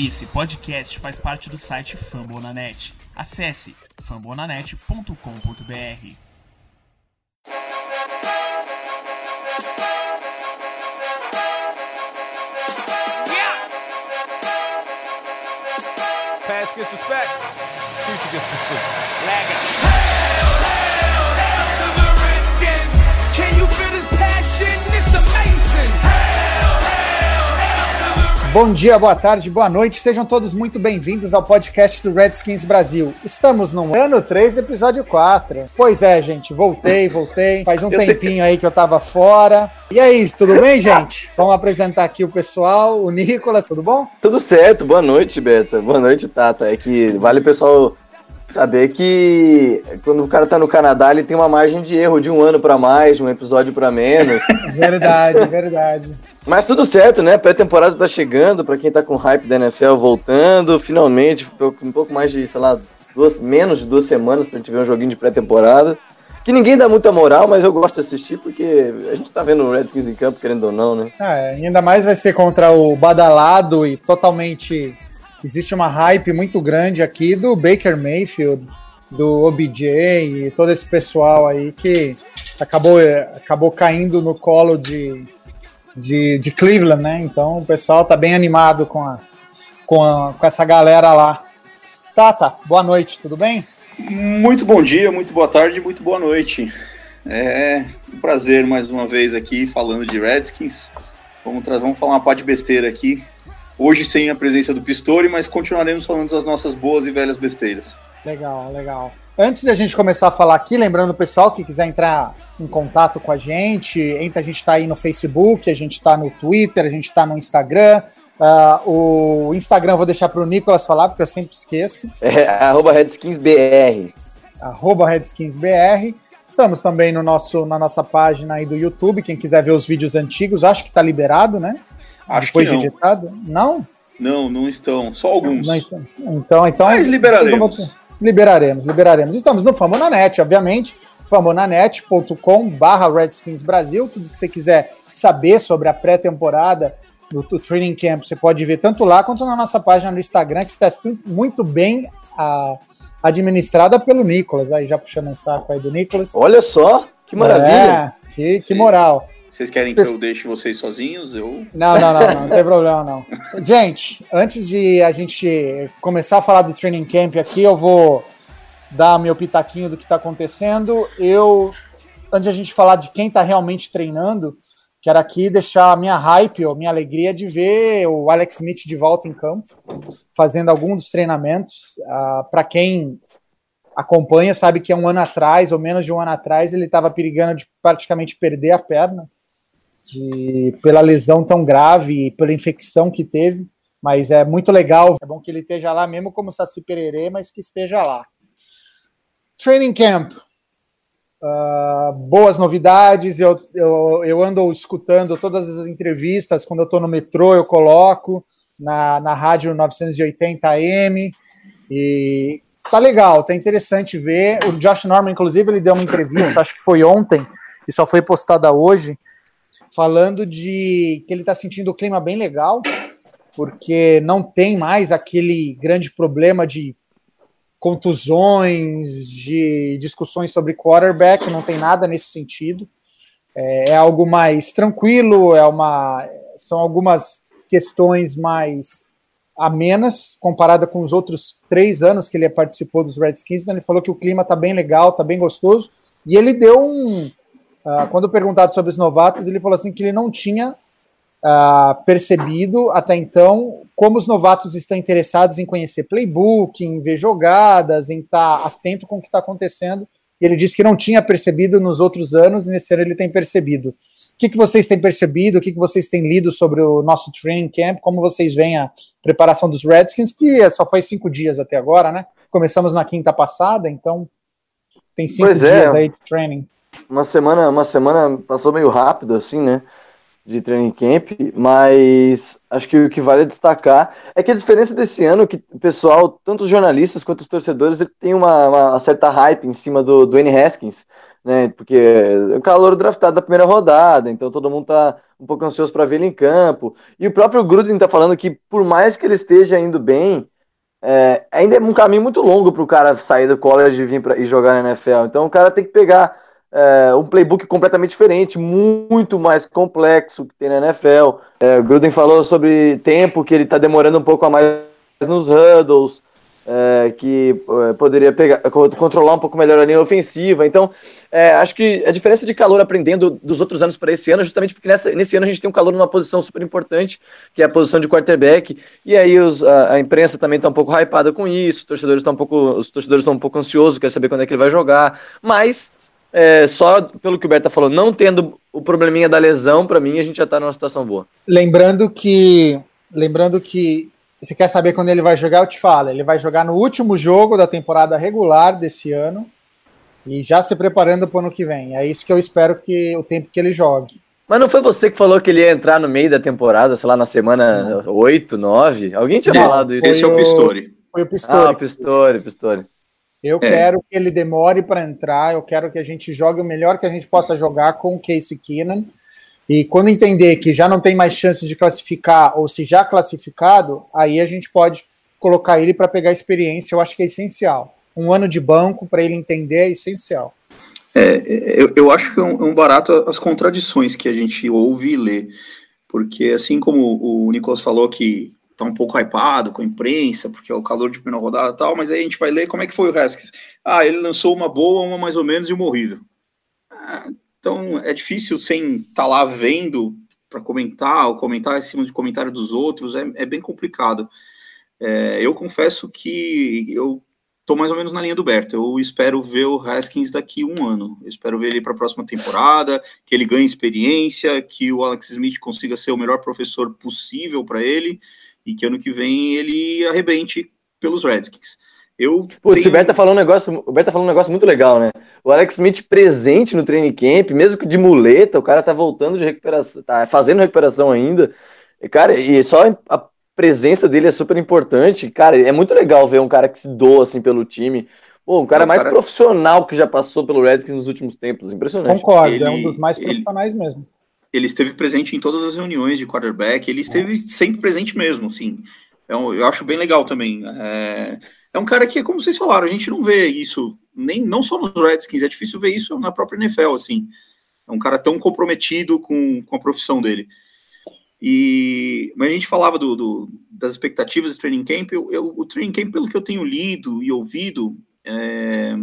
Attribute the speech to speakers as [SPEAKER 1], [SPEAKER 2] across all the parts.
[SPEAKER 1] Esse podcast faz parte do site Fambonanet. Acesse fambonanet.com.br.
[SPEAKER 2] Past gets respect, future gets pursuit.
[SPEAKER 3] Can you feel this
[SPEAKER 4] Bom dia, boa tarde, boa noite, sejam todos muito bem-vindos ao podcast do Redskins Brasil. Estamos no ano 3 do episódio 4. Pois é, gente, voltei, voltei. Faz um
[SPEAKER 5] Eu
[SPEAKER 4] tempinho aí que eu tava fora. E é isso, tudo bem, gente? Vamos apresentar aqui o pessoal, o Nicolas, tudo bom?
[SPEAKER 5] Tudo certo, boa noite, Beta. Boa noite, Tata. É que vale o pessoal saber que quando o cara tá no Canadá, ele tem uma margem de erro de um ano pra mais, um episódio pra menos.
[SPEAKER 4] Verdade, verdade.
[SPEAKER 5] Mas tudo certo, né? Pré-temporada tá chegando, pra quem tá com hype da NFL voltando, finalmente, um pouco mais de, sei lá, duas, menos de duas semanas pra gente ver um joguinho de pré-temporada. Que ninguém dá muita moral, mas eu gosto de assistir porque a gente tá vendo o Redskins em campo, querendo ou não, né?
[SPEAKER 4] Ah, é, ainda mais vai ser contra o badalado e totalmente. Existe uma hype muito grande aqui do Baker Mayfield, do OBJ e todo esse pessoal aí que acabou, acabou caindo no colo de, de, de Cleveland, né? Então o pessoal tá bem animado com, a, com, a, com essa galera lá. Tata, boa noite, tudo bem?
[SPEAKER 6] Muito bom dia, muito boa tarde, muito boa noite. É um prazer mais uma vez aqui falando de Redskins. Vamos, vamos falar uma pá de besteira aqui. Hoje sem a presença do Pistori, mas continuaremos falando das nossas boas e velhas besteiras.
[SPEAKER 4] Legal, legal. Antes de a gente começar a falar aqui, lembrando o pessoal que quiser entrar em contato com a gente, entra, a gente está aí no Facebook, a gente está no Twitter, a gente está no Instagram. Ah, o Instagram eu vou deixar para o Nicolas falar, porque eu sempre esqueço.
[SPEAKER 5] É arroba RedskinsBR.
[SPEAKER 4] arroba RedskinsBR. Estamos também no nosso, na nossa página aí do YouTube, quem quiser ver os vídeos antigos, acho que está liberado, né?
[SPEAKER 6] Acho
[SPEAKER 4] Depois
[SPEAKER 6] que não.
[SPEAKER 4] de editado. Não?
[SPEAKER 6] Não, não estão. Só alguns.
[SPEAKER 4] Não, então, então, então
[SPEAKER 6] Mas liberaremos.
[SPEAKER 4] Liberaremos, liberaremos. Estamos no Famonanet, obviamente. famonanet.com barra Redskins Brasil. Tudo que você quiser saber sobre a pré-temporada do, do Training Camp, você pode ver tanto lá quanto na nossa página no Instagram, que está muito bem ah, administrada pelo Nicolas. Aí já puxando um saco aí do Nicolas.
[SPEAKER 5] Olha só, que maravilha.
[SPEAKER 4] É, que, que
[SPEAKER 6] Sim.
[SPEAKER 4] moral.
[SPEAKER 6] Vocês querem que eu deixe vocês sozinhos? Eu.
[SPEAKER 4] Não, não, não, não, não tem problema não. Gente, antes de a gente começar a falar do training camp aqui, eu vou dar meu pitaquinho do que está acontecendo. Eu, antes de a gente falar de quem está realmente treinando, quero aqui deixar a minha hype, ou minha alegria de ver o Alex Smith de volta em campo, fazendo algum dos treinamentos. Para quem acompanha, sabe que há um ano atrás, ou menos de um ano atrás, ele estava perigando de praticamente perder a perna de, pela lesão tão grave e pela infecção que teve. Mas é muito legal, é bom que ele esteja lá, mesmo como Saci Pererê, mas que esteja lá. Training Camp. Ah, boas novidades, eu, eu, eu ando escutando todas as entrevistas, quando eu estou no metrô eu coloco na, na rádio 980 AM, e tá legal, tá interessante ver. O Josh Norman, inclusive, ele deu uma entrevista, acho que foi ontem, e só foi postada hoje, falando de que ele está sentindo o clima bem legal, porque não tem mais aquele grande problema de contusões, de discussões sobre quarterback, não tem nada nesse sentido. É, é algo mais tranquilo, é uma, são algumas questões mais amenas comparada com os outros três anos que ele participou dos Redskins. Então ele falou que o clima está bem legal, está bem gostoso, e ele deu um ah, quando perguntado sobre os novatos, ele falou assim que ele não tinha ah, percebido até então como os novatos estão interessados em conhecer playbook, em ver jogadas, em estar atento com o que está acontecendo. E ele disse que não tinha percebido nos outros anos, e nesse ano ele tem percebido. O que, que vocês têm percebido? O que, que vocês têm lido sobre o nosso training camp? Como vocês veem a preparação dos Redskins, que só foi cinco dias até agora, né? Começamos na quinta passada, então tem cinco
[SPEAKER 5] Pois é.
[SPEAKER 4] dias aí de training.
[SPEAKER 5] Uma semana, uma semana passou meio rápido, assim, né? De training camp, mas acho que o que vale destacar é que a diferença desse ano é que o pessoal, tanto os jornalistas quanto os torcedores, ele tem uma, uma certa hype em cima do Dwayne Haskins, né? Porque é o calor draftado da primeira rodada, então todo mundo tá um pouco ansioso para ver ele em campo. E o próprio Gruden tá falando que por mais que ele esteja indo bem, é, ainda é um caminho muito longo para o cara sair do college e vir pra, e jogar na NFL. Então o cara tem que pegar é, um playbook completamente diferente, muito mais complexo que tem na NFL. É, Gruden falou sobre tempo que ele está demorando um pouco a mais nos huddles é, que é, poderia pegar, controlar um pouco melhor a linha ofensiva. Então, é, acho que a diferença de calor aprendendo dos outros anos para esse ano é justamente porque nessa, nesse ano a gente tem um calor numa posição super importante, que é a posição de quarterback, e aí os, a, a, imprensa também está um pouco hypada com isso, os torcedores estão um pouco, os torcedores estão um pouco ansiosos, querem saber quando é que ele vai jogar, mas é, só pelo que o Berta falou, não tendo o probleminha da lesão, para mim a gente já está numa situação boa.
[SPEAKER 4] Lembrando que lembrando que você quer saber quando ele vai jogar? Eu te falo. Ele vai jogar no último jogo da temporada regular desse ano e já se preparando para o ano que vem. É isso que eu espero que o tempo que ele jogue.
[SPEAKER 5] Mas não foi você que falou que ele ia entrar no meio da temporada, sei lá, na semana não. 8, 9? Alguém tinha não, falado isso?
[SPEAKER 6] Esse é o Pistori.
[SPEAKER 4] Foi o Pistori.
[SPEAKER 5] Ah, o Pistori, Pistori.
[SPEAKER 4] Eu é. quero que ele demore para entrar, eu quero que a gente jogue o melhor que a gente possa jogar com o Casey Keenan e quando entender que já não tem mais chances de classificar, ou se já classificado, aí a gente pode colocar ele para pegar experiência, eu acho que é essencial. Um ano de banco para ele entender é essencial.
[SPEAKER 6] É, eu, eu acho que é um, é um, barato as contradições que a gente ouve e lê. Porque assim como o Nicolas falou que tá um pouco hypado com a imprensa, porque é o calor de primeira rodada e tal, mas aí a gente vai ler como é que foi o Haskins. Ah, ele lançou uma boa, uma mais ou menos e uma horrível. Ah, então é difícil sem estar tá lá vendo para comentar, ou comentar em cima de comentário dos outros, é, é bem complicado. É, eu confesso que eu estou mais ou menos na linha do Berto. Eu espero ver o Haskins daqui um ano. Eu espero ver ele para a próxima temporada, que ele ganhe experiência, que o Alex Smith consiga ser o melhor professor possível para ele e que ano que vem ele arrebente pelos Redskins. Eu
[SPEAKER 5] Putz, tenho... o Beto tá falando um negócio, o Beto tá falando um negócio muito legal, né? O Alex Smith presente no training camp, mesmo que de muleta, o cara tá voltando de recuperação, tá fazendo recuperação ainda. E, cara, e só a presença dele é super importante. Cara, é muito legal ver um cara que se doa assim pelo time. Pô, um cara mais cara... profissional que já passou pelo Redskins nos últimos tempos. Impressionante.
[SPEAKER 4] Concordo, ele, é um dos mais profissionais ele, mesmo.
[SPEAKER 6] Ele esteve presente em todas as reuniões de quarterback, ele esteve é. sempre presente mesmo, assim. Eu, eu acho bem legal também. É é um cara que, como vocês falaram, a gente não vê isso, nem não só nos Redskins, é difícil ver isso na própria NFL, assim. É um cara tão comprometido com, com a profissão dele. E, mas a gente falava do, do das expectativas do training camp. Eu, eu, o training camp, pelo que eu tenho lido e ouvido, é,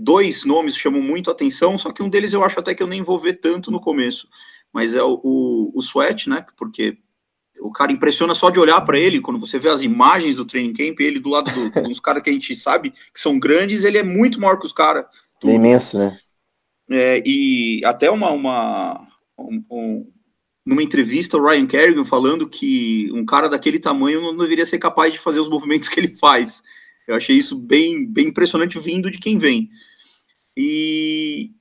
[SPEAKER 6] dois nomes chamam muito a atenção, só que um deles eu acho até que eu nem vou ver tanto no começo. Mas é o, o, o Sweat, né? Porque o cara impressiona só de olhar para ele, quando você vê as imagens do training camp, ele do lado do, dos caras que a gente sabe que são grandes, ele é muito maior que os caras.
[SPEAKER 5] É imenso, né?
[SPEAKER 6] É, e até uma, uma um, um, numa entrevista o Ryan Kerrigan falando que um cara daquele tamanho não deveria ser capaz de fazer os movimentos que ele faz. Eu achei isso bem, bem impressionante vindo de quem vem. E,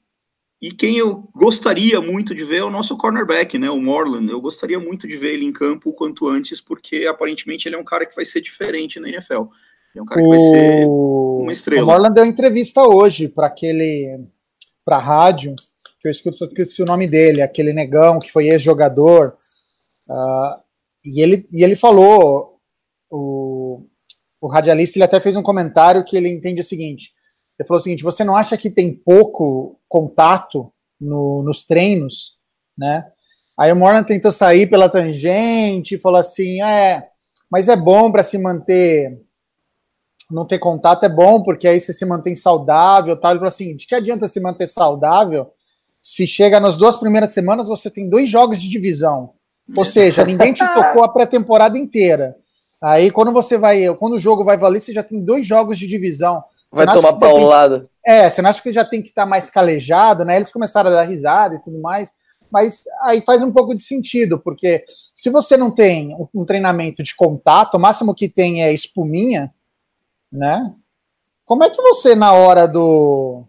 [SPEAKER 6] e quem eu gostaria muito de ver é o nosso cornerback, né, o Morland. Eu gostaria muito de ver ele em campo o quanto antes, porque aparentemente ele é um cara que vai ser diferente na NFL. Ele é um cara que o... vai ser uma estrela.
[SPEAKER 4] O Morland deu entrevista hoje para aquele para rádio, que eu escuto, esqueci o nome dele, aquele negão que foi ex-jogador. Uh, e, ele, e ele falou, o, o radialista ele até fez um comentário que ele entende o seguinte: ele falou o seguinte: você não acha que tem pouco contato no, nos treinos, né? Aí o Morgan tentou sair pela tangente e falou assim: é, mas é bom para se manter, não ter contato é bom porque aí você se mantém saudável, tal. Ele falou assim: de que adianta se manter saudável se chega nas duas primeiras semanas você tem dois jogos de divisão, ou seja, ninguém te tocou a pré-temporada inteira. Aí quando você vai, quando o jogo vai valer, você já tem dois jogos de divisão.
[SPEAKER 5] Vai tomar paulada.
[SPEAKER 4] Que, é, você não acha que já tem que estar tá mais calejado, né? Eles começaram a dar risada e tudo mais, mas aí faz um pouco de sentido, porque se você não tem um treinamento de contato, o máximo que tem é espuminha, né? Como é que você, na hora do,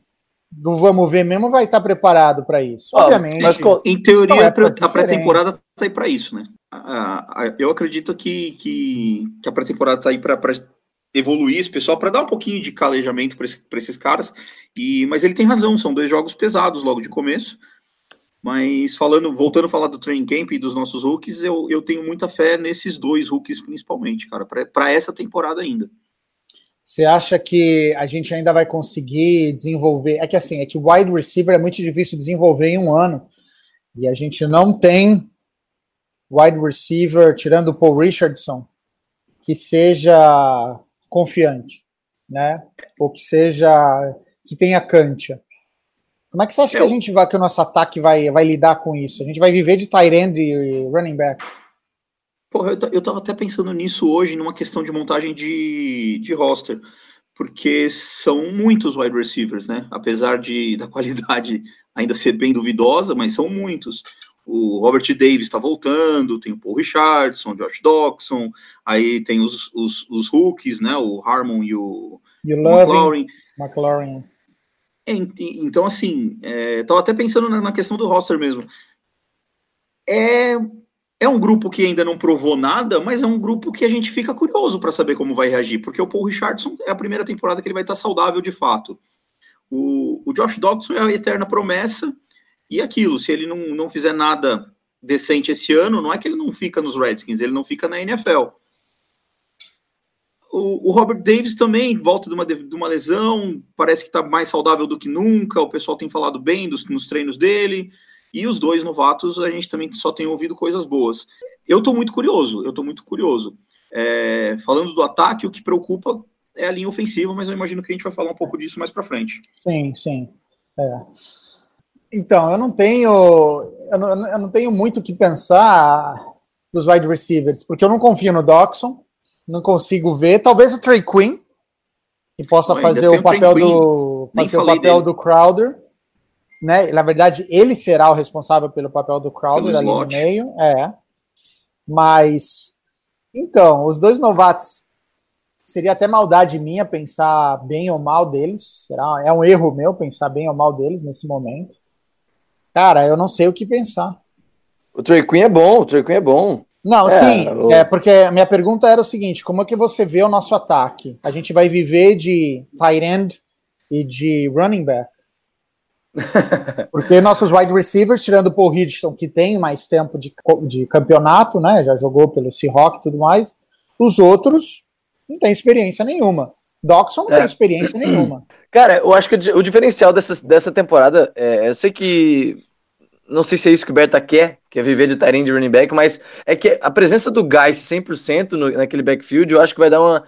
[SPEAKER 4] do vamos ver mesmo, vai estar preparado para isso? Obviamente. Mas,
[SPEAKER 6] em teoria, é a pré-temporada está aí para isso, né? eu acredito que, que, que a pré-temporada está aí para evoluir esse pessoal, para dar um pouquinho de calejamento para esse, esses caras. E, mas ele tem razão, são dois jogos pesados logo de começo. Mas falando, voltando a falar do training camp e dos nossos rookies, eu, eu tenho muita fé nesses dois rookies principalmente, cara, para essa temporada ainda.
[SPEAKER 4] Você acha que a gente ainda vai conseguir desenvolver? É que assim, é que wide receiver é muito difícil desenvolver em um ano. E a gente não tem wide receiver, tirando o Paul Richardson, que seja confiante, né? Ou que seja que tenha cancha. Como é que você acha eu... que a gente vai, que o nosso ataque vai, vai lidar com isso? A gente vai viver de tight end e running back?
[SPEAKER 6] Porra, eu, eu tava até pensando nisso hoje, numa questão de montagem de, de roster, porque são muitos wide receivers, né? Apesar de da qualidade ainda ser bem duvidosa, mas são muitos. O Robert Davis está voltando, tem o Paul Richardson, o Josh Doxson, aí tem os, os, os rookies, né? O Harmon e o,
[SPEAKER 4] e o McLaurin. McLaurin.
[SPEAKER 6] É, então, assim, estava é, até pensando na, na, questão do roster mesmo. É, é um grupo que ainda não provou nada, mas é um grupo que a gente fica curioso para saber como vai reagir, porque o Paul Richardson é a primeira temporada que ele vai estar saudável de fato. O, o Josh Dodson é a eterna promessa, e aquilo, se ele não, não fizer nada decente esse ano, não é que ele não fica nos Redskins, ele não fica na NFL. O, o, Robert Davis também volta de uma, de uma lesão, parece que está mais saudável do que nunca. O pessoal tem falado bem dos, nos treinos dele. E os dois novatos, a gente também só tem ouvido coisas boas. Eu estou muito curioso, eu estou muito curioso. É, falando do ataque, o que preocupa é a linha ofensiva, mas eu imagino que a gente vai falar um pouco disso mais para frente.
[SPEAKER 4] Sim, sim. É. Então, eu não tenho, eu não, eu não tenho muito o que pensar dos wide receivers, porque eu não confio no Doxson não consigo ver. Talvez o Trey Quinn, que possa fazer o papel do fazer o papel dele. do Crowder, né? Na verdade, ele será o responsável pelo papel do Crowder ali no meio, é. Mas então, os dois novatos seria até maldade minha pensar bem ou mal deles. Será é um erro meu pensar bem ou mal deles nesse momento. Cara, eu não sei o que pensar.
[SPEAKER 5] O Trey Quinn é bom, o Trey Quinn é bom.
[SPEAKER 4] Não, é, sim, o... é porque a minha pergunta era o seguinte: como é que você vê o nosso ataque? A gente vai viver de tight end e de running back? Porque nossos wide receivers, tirando o Paul Richardson, que tem mais tempo de, de campeonato, né? Já jogou pelo Seahawks e tudo mais, os outros não tem experiência nenhuma. Doxon não é. tem experiência nenhuma.
[SPEAKER 5] Cara, eu acho que o diferencial dessa, dessa temporada, é, eu sei que não sei se é isso que o Berta quer, que é viver de Tyrene de running back, mas é que a presença do Guys 100% no, naquele backfield, eu acho que vai dar uma,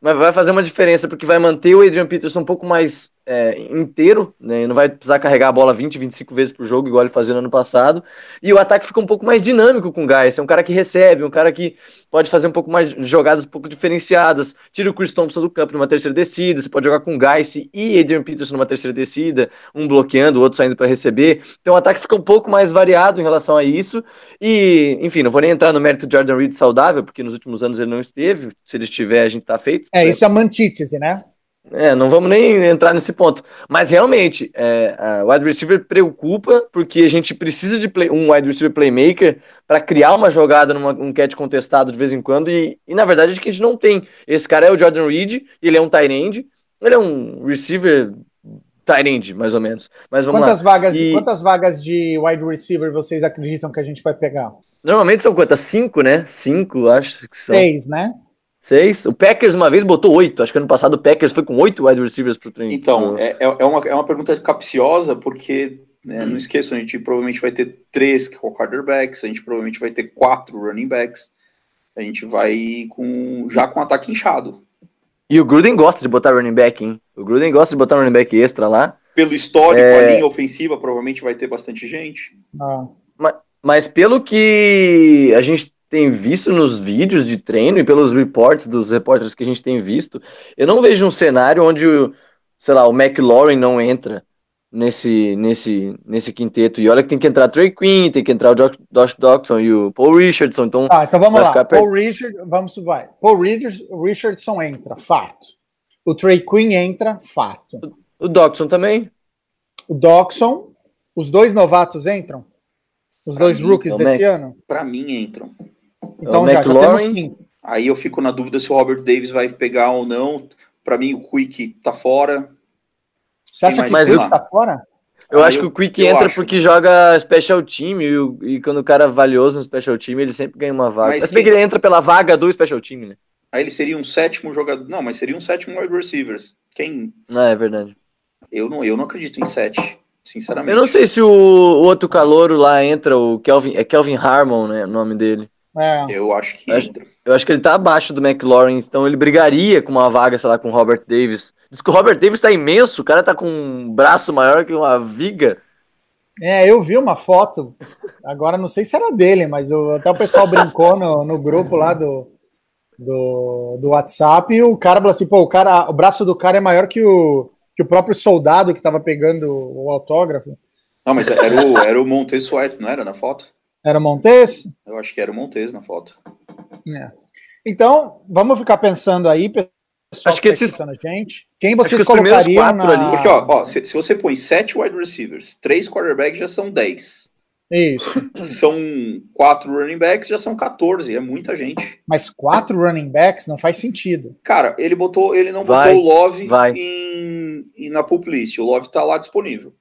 [SPEAKER 5] vai fazer uma diferença, porque vai manter o Adrian Peterson um pouco mais é, inteiro, né? Não vai precisar carregar a bola 20, 25 vezes por jogo, igual ele fazia no ano passado. E o ataque fica um pouco mais dinâmico com o Guys. É um cara que recebe, um cara que pode fazer um pouco mais jogadas um pouco diferenciadas. Tira o Chris Thompson do campo numa terceira descida. Você pode jogar com o Guys e Adrian Peterson numa terceira descida, um bloqueando, o outro saindo para receber. Então o ataque fica um pouco mais variado em relação a isso. E, enfim, não vou nem entrar no mérito de Jordan Reed saudável, porque nos últimos anos ele não esteve. Se ele estiver, a gente tá feito.
[SPEAKER 4] É, isso é uma antítese, né?
[SPEAKER 5] É, não vamos nem entrar nesse ponto. Mas realmente, é, o wide receiver preocupa porque a gente precisa de play, um wide receiver playmaker para criar uma jogada num um catch contestado de vez em quando. E, e na verdade, é que a gente não tem. Esse cara é o Jordan Reed, ele é um tight end, ele é um receiver tight end, mais ou menos. Mas vamos
[SPEAKER 4] quantas
[SPEAKER 5] lá.
[SPEAKER 4] Vagas, e... Quantas vagas de wide receiver vocês acreditam que a gente vai pegar?
[SPEAKER 5] Normalmente são quantas? Cinco, né? Cinco, acho que são.
[SPEAKER 4] Seis, né?
[SPEAKER 5] Seis. O Packers uma vez botou oito. Acho que ano passado o Packers foi com oito wide receivers pro treino.
[SPEAKER 6] Então, é, é, é, uma, é uma pergunta capciosa, porque né, hum. não esqueçam, a gente provavelmente vai ter três quarterbacks, a gente provavelmente vai ter quatro running backs. A gente vai com já com ataque inchado.
[SPEAKER 5] E o Gruden gosta de botar running back, hein? O Gruden gosta de botar running back extra lá.
[SPEAKER 6] Pelo histórico, é... a linha ofensiva provavelmente vai ter bastante gente.
[SPEAKER 5] Ah. Mas, mas pelo que a gente tem visto nos vídeos de treino e pelos reports dos repórteres que a gente tem visto, eu não vejo um cenário onde, sei lá, o McLaurin não entra nesse, nesse, nesse quinteto. E olha que tem que entrar Trey Quinn, tem que entrar o Josh, Josh Dawson e o Paul Richardson. Então,
[SPEAKER 4] ah, então vamos lá. Paul Richard, vamos vai. Paul Richardson entra, fato. O Trey Quinn entra, fato.
[SPEAKER 5] O, o Dawson também.
[SPEAKER 4] O Dawson. Os dois novatos entram? Os pra dois mim, rookies desse Mac... ano?
[SPEAKER 6] Para mim entram.
[SPEAKER 4] Então já, já temos.
[SPEAKER 6] Aí eu fico na dúvida se o Robert Davis vai pegar ou não. Para mim, o Quick tá fora.
[SPEAKER 4] Você acha que o? Quick tá fora?
[SPEAKER 5] Eu
[SPEAKER 6] Ah,
[SPEAKER 5] acho
[SPEAKER 6] eu-
[SPEAKER 5] que o Quick
[SPEAKER 6] eu
[SPEAKER 5] entra
[SPEAKER 6] acho.
[SPEAKER 5] porque joga special team e, o- e quando o cara é valioso no special team, ele sempre ganha uma vaga.
[SPEAKER 6] Mas
[SPEAKER 5] Mas bem que ele entra pela vaga do special team, né?
[SPEAKER 6] Aí ele seria um sétimo jogador. Não, mas seria um sétimo wide receivers. Quem.
[SPEAKER 5] Ah, é verdade.
[SPEAKER 6] Eu não, eu não acredito em sete, sinceramente.
[SPEAKER 5] Eu não sei se o, o outro calouro lá entra, o Kelvin, é Kelvin Harmon, né, o nome dele.
[SPEAKER 4] É.
[SPEAKER 6] Eu acho que
[SPEAKER 5] Acho-. Eu acho que ele tá abaixo do McLaurin, então ele brigaria com uma vaga, sei lá, com o Robert Davis. Diz que o Robert Davis tá imenso, o cara tá com um braço maior que uma viga.
[SPEAKER 4] É, eu vi uma foto, agora não sei se era dele, mas o- até o pessoal brincou no, no grupo lá do, do, do WhatsApp e o cara falou assim, pô, o, cara, o braço do cara é maior que o, que o próprio soldado que tava pegando o autógrafo.
[SPEAKER 6] Não, mas era o, era o Montez Sweat, não era na foto?
[SPEAKER 4] Era Montes?
[SPEAKER 6] Eu acho que era o Montez na foto.
[SPEAKER 4] É. Então, vamos ficar pensando aí, pessoal
[SPEAKER 5] Acho que
[SPEAKER 4] tá
[SPEAKER 5] esses-
[SPEAKER 4] escutando a gente. Quem
[SPEAKER 5] que
[SPEAKER 4] vocês
[SPEAKER 5] primeiros
[SPEAKER 4] colocariam
[SPEAKER 5] quatro
[SPEAKER 4] na...
[SPEAKER 5] ali-
[SPEAKER 6] Porque, ó, ó se, se você põe sete wide receivers, três quarterbacks já são 10.
[SPEAKER 4] Isso.
[SPEAKER 6] São quatro running backs, já são 14. É muita gente.
[SPEAKER 4] Mas quatro running backs não faz sentido.
[SPEAKER 6] Cara, ele botou, ele não
[SPEAKER 5] Vai,
[SPEAKER 6] botou o Love
[SPEAKER 5] vai.
[SPEAKER 6] em, em- na pull list. O Love tá lá disponível.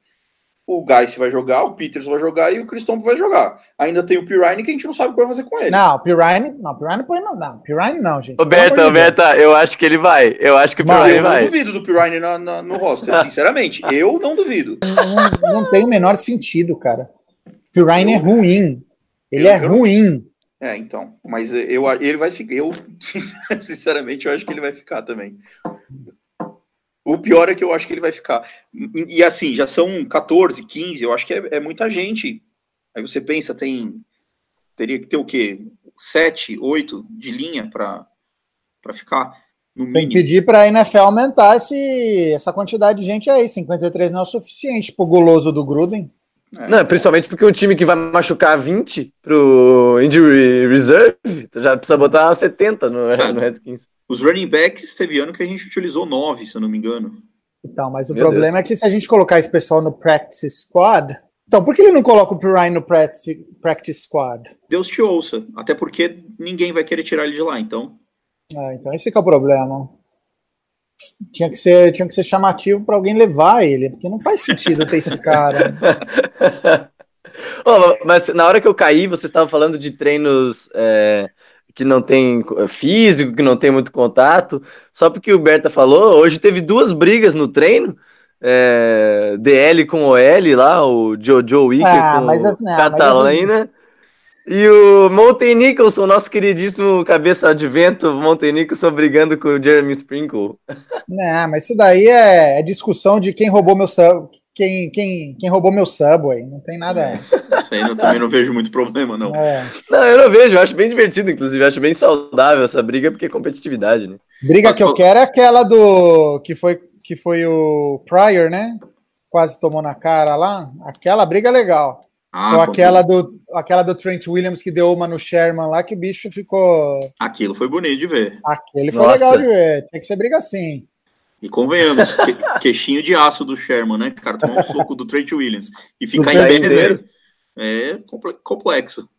[SPEAKER 6] O Guys vai jogar, o Peters vai jogar e o Cristombo vai jogar. Ainda tem o Pirine que a gente não sabe o que vai fazer com ele.
[SPEAKER 4] Não, Pirine, não, Pirine põe não, não, Pirine não, gente. Deus.
[SPEAKER 5] Roberta, eu acho que ele vai. Eu acho que o Pirine
[SPEAKER 6] eu não
[SPEAKER 5] vai.
[SPEAKER 6] duvido do Pirine na- na- no roster, sinceramente. Eu não duvido.
[SPEAKER 4] Não, não tem o menor sentido, cara. Pirine é ruim. Ele
[SPEAKER 6] Eu-
[SPEAKER 4] é
[SPEAKER 6] eu
[SPEAKER 4] ruim.
[SPEAKER 6] É, então. Mas eu, ele vai ficar. Eu, sinceramente, eu acho que ele vai ficar também. O pior é que eu acho que ele vai ficar. E, e assim, já são 14, 15, eu acho que é, é muita gente. Aí você pensa, tem. Teria que ter o quê? 7, 8 de linha para ficar no
[SPEAKER 4] Tem que
[SPEAKER 6] mínimo.
[SPEAKER 4] pedir para a NFL aumentar esse, essa quantidade de gente aí. 53 não é o suficiente pro goloso do Gruden.
[SPEAKER 6] É,
[SPEAKER 5] Não, principalmente porque um time que vai machucar 20 pro injury reserve, tu já precisa botar 70 no, no Redskins.
[SPEAKER 6] Os running backs teve ano que a gente utilizou 9, se eu não me engano.
[SPEAKER 4] Então, mas o
[SPEAKER 5] Meu
[SPEAKER 4] problema
[SPEAKER 5] Deus.
[SPEAKER 4] é que se a gente colocar esse pessoal no practice squad. Então, por que ele não coloca o Pirine no practice, practice squad?
[SPEAKER 6] Deus te ouça. Até porque ninguém vai querer tirar ele de lá, então.
[SPEAKER 4] Ah, então esse que é o problema. Tinha que ser, tinha que ser chamativo para alguém levar ele, porque não faz sentido ter esse cara.
[SPEAKER 5] Ô, mas na hora que eu caí, você estava falando de treinos é, que não tem é, físico, que não tem muito contato. Só porque o Berta falou, hoje teve duas brigas no treino. é, DL com OL lá, o Jojo Wicker
[SPEAKER 4] Ah,
[SPEAKER 5] com
[SPEAKER 4] mas
[SPEAKER 5] o
[SPEAKER 4] assim, ah, mas
[SPEAKER 5] Catalina. E o Monte Nicholson, nosso queridíssimo cabeça de vento, Monte Nicholson brigando com o Jeremy Sprinkle.
[SPEAKER 4] Não, mas isso daí é, é discussão de quem roubou meu sub, quem, quem, quem roubou meu subway. Não tem nada.
[SPEAKER 6] Isso aí eu também não vejo muito problema, não.
[SPEAKER 4] É.
[SPEAKER 5] Não, eu não vejo, eu acho bem divertido, inclusive, eu acho bem saudável essa briga, porque é competitividade, né?
[SPEAKER 4] Briga que eu quero é aquela do que foi que foi o Pryor, né? Quase tomou na cara lá. Aquela briga é legal.
[SPEAKER 6] Ah,
[SPEAKER 4] Ou aquela do, aquela do Trent Williams que deu uma no Sherman lá, que o bicho ficou.
[SPEAKER 6] Aquilo foi bonito de ver.
[SPEAKER 4] Aquele foi
[SPEAKER 5] Nossa.
[SPEAKER 4] legal de ver. Tem que ser briga assim.
[SPEAKER 6] E convenhamos, que- queixinho de aço do Sherman, né? Cara, tomar um soco do Trent Williams e ficar em pé, velho. É comple- complexo.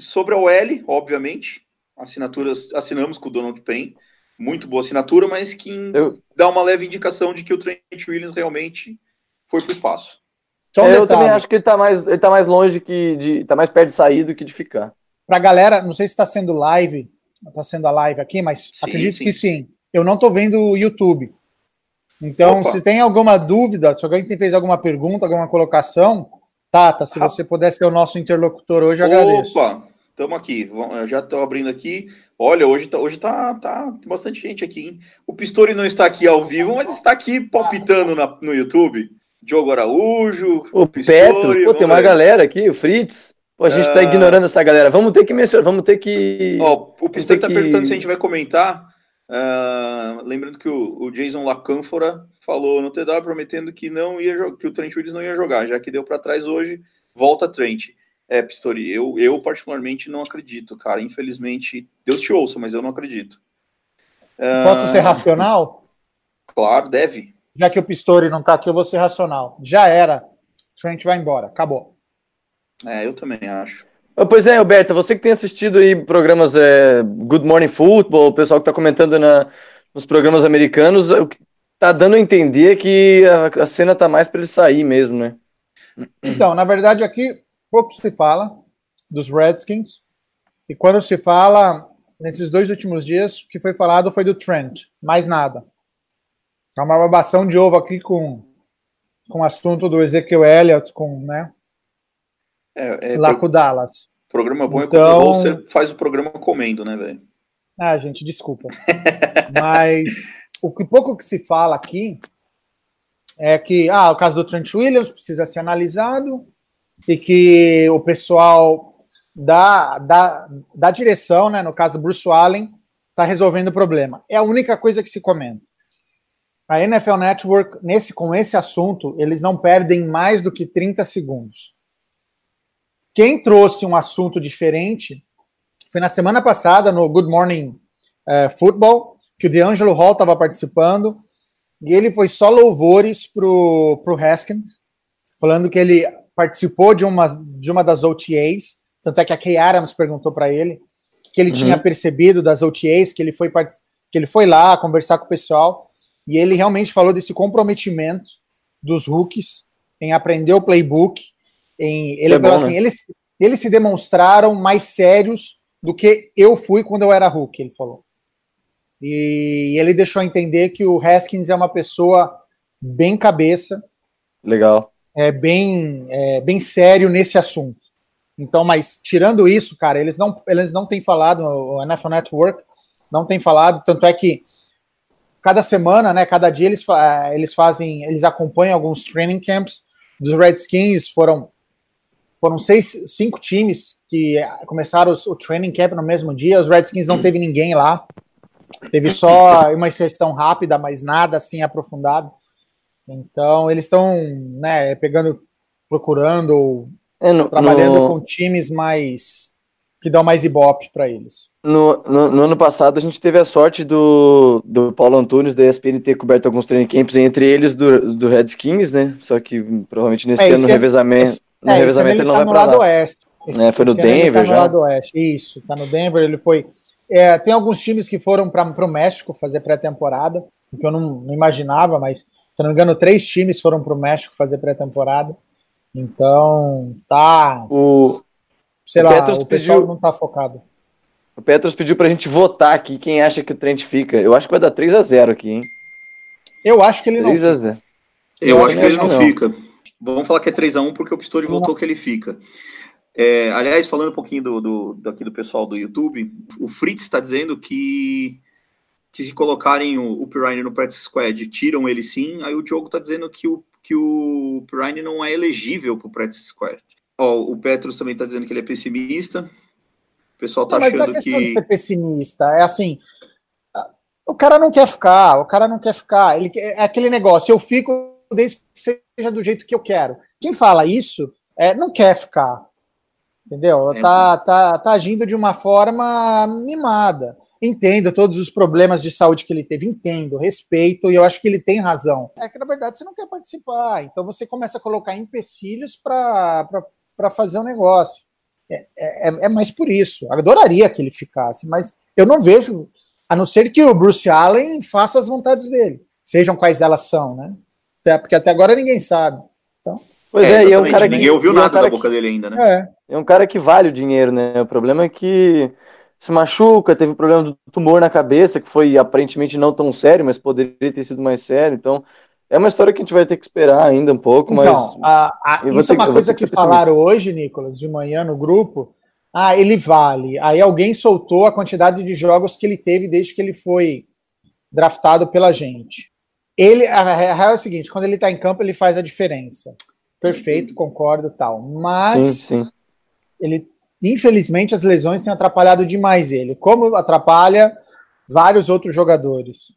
[SPEAKER 6] Sobre a OL, obviamente, assinaturas, assinamos com o Donald Payne. Muito boa assinatura, mas que
[SPEAKER 5] Eu-
[SPEAKER 6] dá uma leve indicação de que o Trent Williams realmente foi pro espaço.
[SPEAKER 4] Só um
[SPEAKER 5] É, eu
[SPEAKER 4] detalhe.
[SPEAKER 5] também acho que ele tá mais, ele tá mais longe que de. tá mais perto de sair do que de ficar.
[SPEAKER 4] Pra galera, não sei se está sendo live, está sendo a live aqui, mas
[SPEAKER 6] Sim,
[SPEAKER 4] acredito
[SPEAKER 6] sim.
[SPEAKER 4] que sim. Eu não estou vendo o YouTube. Então,
[SPEAKER 6] Opa.
[SPEAKER 4] se tem alguma dúvida, se alguém tem fez alguma pergunta, alguma colocação, Tata, se
[SPEAKER 6] Ra-
[SPEAKER 4] você puder ser o nosso interlocutor hoje, eu agradeço.
[SPEAKER 6] Opa, estamos aqui. Eu já estou abrindo aqui. Olha, hoje tá, hoje tá, tá tem bastante gente aqui, hein? O Pistori não está aqui ao vivo, mas está aqui palpitando na- no YouTube. Diogo Araújo,
[SPEAKER 5] O Petros, pô, tem uma
[SPEAKER 6] ver.
[SPEAKER 5] galera aqui, o Fritz. Pô, a gente tá
[SPEAKER 6] Ah.
[SPEAKER 5] ignorando essa galera. Vamos ter que mencionar, vamos ter que.
[SPEAKER 6] Ó, o Pistori está
[SPEAKER 5] que-
[SPEAKER 6] perguntando se a gente vai comentar. Ah, lembrando que o, o Jason Lacânfora falou no TW prometendo que não ia que o Trent Williams não ia jogar, já que deu para trás hoje, volta Trent. É, Pistori, eu, eu particularmente não acredito, cara. Infelizmente, Deus te ouça, mas eu não acredito. Ah,
[SPEAKER 4] Posso ser racional?
[SPEAKER 6] Claro, deve.
[SPEAKER 4] Já que o Pistori não tá aqui, eu vou ser racional. Já era. Trent vai embora, acabou.
[SPEAKER 6] É, eu também acho.
[SPEAKER 5] Pois é, Alberta, você que tem assistido aí programas é, Good Morning Football, o pessoal que tá comentando na, nos programas americanos, o que tá dando a entender que a, a cena tá mais pra ele sair mesmo, né?
[SPEAKER 4] Então, na verdade, aqui pouco se fala dos Redskins. E quando se fala, nesses dois últimos dias, o que foi falado foi do Trent, mais nada. É uma babação de ovo aqui com, com o assunto do Ezekiel Elliott, com, né,
[SPEAKER 6] É, é
[SPEAKER 4] lá com o Dallas.
[SPEAKER 6] programa bom é
[SPEAKER 4] Então-
[SPEAKER 6] quando você faz o programa comendo, né, velho?
[SPEAKER 4] Ah, gente, desculpa. Mas o que pouco que se fala aqui é que ah, o caso do Trent Williams precisa ser analisado e que o pessoal da, da, da direção, né, no caso Bruce Allen, está resolvendo o problema. É a única coisa que se comenta. A NFL Network, nesse, com esse assunto, eles não perdem mais do que 30 segundos. Quem trouxe um assunto diferente foi na semana passada, no Good Morning eh, Football, que o DeAngelo Hall estava participando, e ele foi só louvores pro, pro Haskins, falando que ele participou de uma, de uma das OTAs, tanto é que a Kay Adams perguntou para ele que ele
[SPEAKER 5] Uhum.
[SPEAKER 4] tinha percebido das OTAs, que ele foi que ele foi lá conversar com o pessoal, e ele realmente falou desse comprometimento dos rookies em aprender o playbook, em ele
[SPEAKER 5] é
[SPEAKER 4] falou
[SPEAKER 5] bom,
[SPEAKER 4] assim,
[SPEAKER 5] né?
[SPEAKER 4] eles eles se demonstraram mais sérios do que eu fui quando eu era rookie, ele falou. E ele deixou entender que o Haskins é uma pessoa bem cabeça,
[SPEAKER 5] Legal.
[SPEAKER 4] é bem, é, bem sério nesse assunto. Então, mas tirando isso, cara, eles não, eles não têm falado, o NFL Network não tem falado, tanto é que cada semana, né, cada dia eles, fa- eles fazem, eles acompanham alguns training camps dos Redskins, foram foram seis, cinco times que começaram os- o training camp no mesmo dia, os Redskins não teve ninguém lá, teve só uma inserção rápida, mas nada assim aprofundado. Então, eles estão, né, pegando, procurando,
[SPEAKER 5] É, no,
[SPEAKER 4] trabalhando
[SPEAKER 5] no,
[SPEAKER 4] com times mais que dão mais ibope para eles.
[SPEAKER 5] no, no- no ano passado a gente teve a sorte do, do Paulo Antunes da ESPN ter coberto alguns training camps, entre eles do, do Redskins, né? Só que hum, provavelmente nesse
[SPEAKER 4] É,
[SPEAKER 5] ano no revezamento, no
[SPEAKER 4] É,
[SPEAKER 5] revezamento
[SPEAKER 4] ele
[SPEAKER 5] ele não
[SPEAKER 4] tá
[SPEAKER 5] vai
[SPEAKER 4] no lado
[SPEAKER 5] lá.
[SPEAKER 4] oeste. Esse,
[SPEAKER 5] É, foi no
[SPEAKER 4] ele
[SPEAKER 5] Denver
[SPEAKER 4] tá no
[SPEAKER 5] já?
[SPEAKER 4] lado oeste. Isso, tá no Denver. Ele foi. é, tem alguns times que foram para o México fazer pré-temporada, o que eu não, não imaginava, mas se não me engano, três times foram para o México fazer pré-temporada. Então, tá.
[SPEAKER 5] O,
[SPEAKER 4] Sei
[SPEAKER 5] O
[SPEAKER 4] lá,
[SPEAKER 5] Petros
[SPEAKER 4] o pessoal
[SPEAKER 5] pediu-
[SPEAKER 4] não tá focado.
[SPEAKER 5] o Petros pediu pra gente votar aqui quem acha que o Trent fica. Eu acho que vai dar 3x0 aqui, hein?
[SPEAKER 4] Eu acho que ele não.
[SPEAKER 5] 3x0.
[SPEAKER 6] Eu
[SPEAKER 5] Eu
[SPEAKER 6] acho que ele não,
[SPEAKER 5] que
[SPEAKER 6] fica. Vamos falar que é 3x1 porque o Pistori voltou que ele fica. É, aliás, falando um pouquinho do, do, daqui do pessoal do YouTube, o Fritz está dizendo que, que se colocarem o, o Pirine no practice squad, tiram ele sim. Aí o Diogo está dizendo que o, que o Pirine não é elegível para o practice squad. Ó, o Petros também está dizendo que ele é pessimista. O pessoal está
[SPEAKER 4] não é
[SPEAKER 6] achando
[SPEAKER 4] de
[SPEAKER 6] que.
[SPEAKER 4] ser pessimista. É assim. O cara não quer ficar, o cara não quer ficar. Ele é aquele negócio, eu fico desde que seja do jeito que eu quero. Quem fala isso é, não quer ficar. Entendeu?
[SPEAKER 6] É.
[SPEAKER 4] Tá, tá, tá agindo de uma forma mimada. Entendo todos os problemas de saúde que ele teve, entendo, respeito, e eu acho que ele tem razão. É que, na verdade, você não quer participar, então você começa a colocar empecilhos para fazer o negócio. É, é, é mais por isso. Eu adoraria que ele ficasse, mas eu não vejo, a não ser que o Bruce Allen faça as vontades dele, sejam quais elas são, né? Até- porque até agora ninguém sabe.
[SPEAKER 5] Pois é, e é um cara que.
[SPEAKER 6] Ninguém ouviu
[SPEAKER 5] e é um
[SPEAKER 6] nada
[SPEAKER 5] cara
[SPEAKER 6] da
[SPEAKER 5] que-
[SPEAKER 6] boca dele ainda, né?
[SPEAKER 4] É.
[SPEAKER 5] É um cara que vale o dinheiro, né? O problema é que se machuca, teve problema do tumor na cabeça, que foi aparentemente não tão sério, mas poderia ter sido mais sério. Então, é uma história que a gente vai ter que esperar ainda um pouco, mas.
[SPEAKER 4] Então, a- a-
[SPEAKER 5] vou
[SPEAKER 4] isso
[SPEAKER 5] ter
[SPEAKER 4] é uma coisa
[SPEAKER 5] que
[SPEAKER 4] que falaram hoje, Nicolas, de manhã no grupo. Ah, ele vale. Aí alguém soltou a quantidade de jogos que ele teve desde que ele foi draftado pela gente. Ele, a a real é o seguinte: quando ele tá em campo, ele faz a diferença. Perfeito, concordo tal. Mas
[SPEAKER 5] Sim, sim.
[SPEAKER 4] ele, infelizmente, as lesões têm atrapalhado demais ele, como atrapalha vários outros jogadores.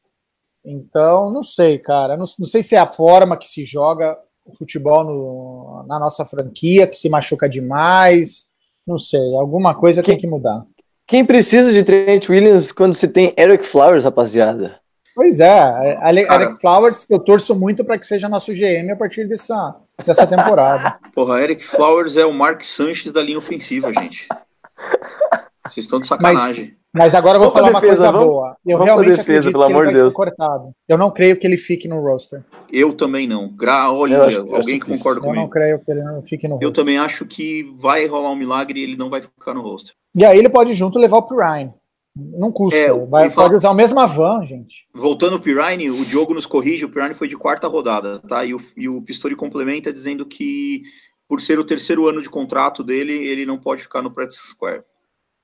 [SPEAKER 4] Então, não sei, cara. Não, não sei se é a forma que se joga o futebol no- na nossa franquia, que se machuca demais. Não sei, alguma coisa tem que mudar.
[SPEAKER 5] Quem precisa de Trent Williams quando se tem Eric Flowers, rapaziada?
[SPEAKER 4] Pois é, Ale-
[SPEAKER 6] Cara.
[SPEAKER 4] Eric Flowers, eu torço muito para que seja nosso GM a partir dessa, dessa temporada.
[SPEAKER 6] Porra, Eric Flowers é o Mark Sanches da linha ofensiva, gente. Vocês estão de sacanagem.
[SPEAKER 4] Mas agora eu vou falar uma
[SPEAKER 5] defesa,
[SPEAKER 4] coisa
[SPEAKER 5] vamos-
[SPEAKER 4] boa. Eu realmente
[SPEAKER 5] defesa,
[SPEAKER 4] acredito
[SPEAKER 5] pelo
[SPEAKER 4] que ele
[SPEAKER 5] amor
[SPEAKER 4] vai
[SPEAKER 5] de Deus.
[SPEAKER 4] ser cortado. Eu não creio que ele fique no roster.
[SPEAKER 6] Eu também não. Gra Olha,
[SPEAKER 5] Eu eu
[SPEAKER 6] alguém que concorda
[SPEAKER 4] Eu não
[SPEAKER 6] comigo.
[SPEAKER 4] creio que ele não fique no
[SPEAKER 6] Eu
[SPEAKER 4] roster.
[SPEAKER 6] também acho que vai rolar um milagre e ele não vai ficar no roster.
[SPEAKER 4] E aí ele pode junto levar o Pirine. Não custa.
[SPEAKER 6] É,
[SPEAKER 4] vai,
[SPEAKER 6] fala-
[SPEAKER 4] pode usar a mesma van, gente.
[SPEAKER 6] Voltando ao Pirine, o Diogo nos corrige, o Pirine foi de quarta rodada, tá? E o, e o Pistori complementa dizendo que por ser o terceiro ano de contrato dele, ele não pode ficar no Practice Square.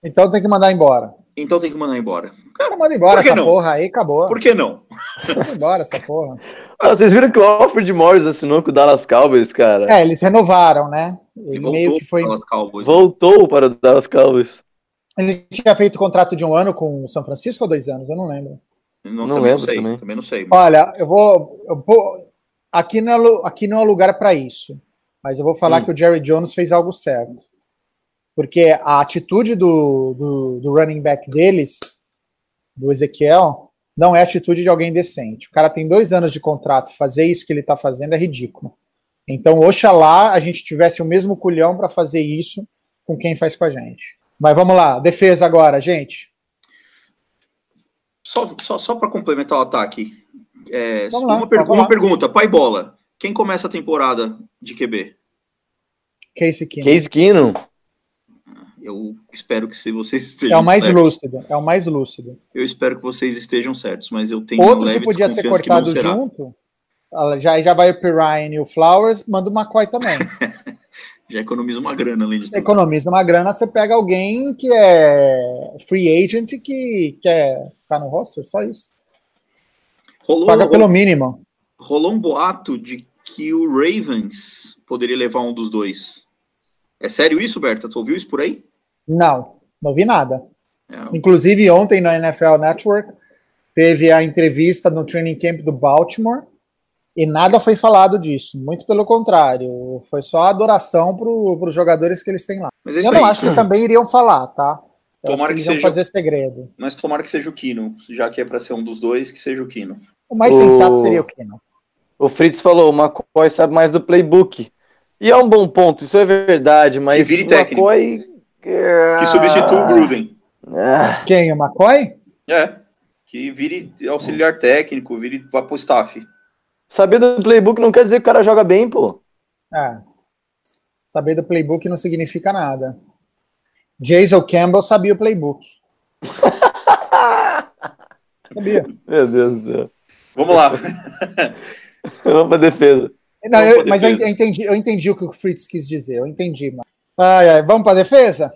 [SPEAKER 4] Então tem que mandar embora.
[SPEAKER 6] Então tem que mandar embora.
[SPEAKER 4] Cara, manda embora essa
[SPEAKER 6] não?
[SPEAKER 4] porra aí, acabou.
[SPEAKER 6] Por que não?
[SPEAKER 4] Manda embora essa porra.
[SPEAKER 5] Ah, vocês viram que o Alfred Morris assinou com o Dallas Cowboys, cara?
[SPEAKER 4] É, eles renovaram, né?
[SPEAKER 6] Ele
[SPEAKER 4] meio que foi.
[SPEAKER 6] para Dallas Cowboys.
[SPEAKER 5] Voltou para o Dallas Cowboys.
[SPEAKER 4] Ele tinha feito contrato de um ano com o São Francisco ou dois anos? Eu não lembro.
[SPEAKER 6] Não,
[SPEAKER 5] Não
[SPEAKER 6] também não
[SPEAKER 5] lembro
[SPEAKER 6] sei,
[SPEAKER 5] também.
[SPEAKER 6] também. não sei.
[SPEAKER 4] Olha, eu vou. eu vou- aqui, não é, aqui não é lugar para isso. Mas eu vou falar
[SPEAKER 5] Hum.
[SPEAKER 4] que o Jerry Jones fez algo certo. Porque a atitude do, do, do running back deles, do Ezequiel, não é a atitude de alguém decente. O cara tem dois anos de contrato, fazer isso que ele está fazendo é ridículo. Então, oxalá a gente tivesse o mesmo culhão para fazer isso com quem faz com a gente. Mas vamos lá, defesa agora, gente.
[SPEAKER 6] Só, só, só para complementar o ataque. é,
[SPEAKER 4] Vamos lá,
[SPEAKER 6] uma, uma pergunta, pai bola. Quem começa a temporada de QB?
[SPEAKER 4] Case Keenum.
[SPEAKER 5] Case Keenum.
[SPEAKER 6] Eu espero que se vocês estejam
[SPEAKER 4] É o mais
[SPEAKER 6] certos.
[SPEAKER 4] lúcido. É o mais lúcido.
[SPEAKER 6] Eu espero que vocês estejam certos, mas eu tenho
[SPEAKER 4] Outro que podia ser cortado junto, ah, já, já vai o Pirine e o Flowers, manda o McCoy também.
[SPEAKER 6] Já economiza uma grana além de tudo.
[SPEAKER 4] Economiza uma grana, você pega alguém que é free agent que quer ficar no roster, só isso.
[SPEAKER 6] Rolou,
[SPEAKER 4] Paga pelo mínimo.
[SPEAKER 6] rolou um boato de que o Ravens poderia levar um dos dois. É sério isso, Berta? Tu ouviu isso por aí?
[SPEAKER 4] Não, não vi nada.
[SPEAKER 6] É,
[SPEAKER 4] Inclusive, ontem no NFL Network, teve a entrevista no training camp do Baltimore e nada foi falado disso. Muito pelo contrário, foi só adoração para os jogadores que eles têm lá.
[SPEAKER 6] mas é
[SPEAKER 4] Eu não
[SPEAKER 6] aí.
[SPEAKER 4] acho que também iriam falar, tá? Eu
[SPEAKER 6] Tomara que
[SPEAKER 4] iam
[SPEAKER 6] seja-
[SPEAKER 4] fazer segredo.
[SPEAKER 6] Mas tomara que seja o Kino, já que é para ser um dos dois, que seja o Kino.
[SPEAKER 4] O mais
[SPEAKER 5] O-
[SPEAKER 4] sensato seria o Kino.
[SPEAKER 5] O Fritz falou, o McCoy sabe mais do playbook. E é um bom ponto, isso é verdade, mas
[SPEAKER 6] vire
[SPEAKER 5] o
[SPEAKER 6] técnico.
[SPEAKER 5] McCoy...
[SPEAKER 6] Que substitua o Gruden.
[SPEAKER 5] Ah,
[SPEAKER 4] Quem? O McCoy?
[SPEAKER 6] É. Que vire auxiliar técnico, vire vá pro staff.
[SPEAKER 5] saber do playbook não quer dizer que o cara joga bem, pô.
[SPEAKER 4] É. Saber do playbook não significa nada. Jason Campbell sabia o playbook. sabia.
[SPEAKER 5] Meu Deus do céu.
[SPEAKER 6] Vamos lá.
[SPEAKER 5] Vamos pra defesa.
[SPEAKER 4] Não,
[SPEAKER 6] Vamos
[SPEAKER 4] eu-
[SPEAKER 6] pra
[SPEAKER 4] mas eu entendi, eu entendi o que o Fritz quis dizer. Eu entendi, mano. Ai, ai, vamos para defesa?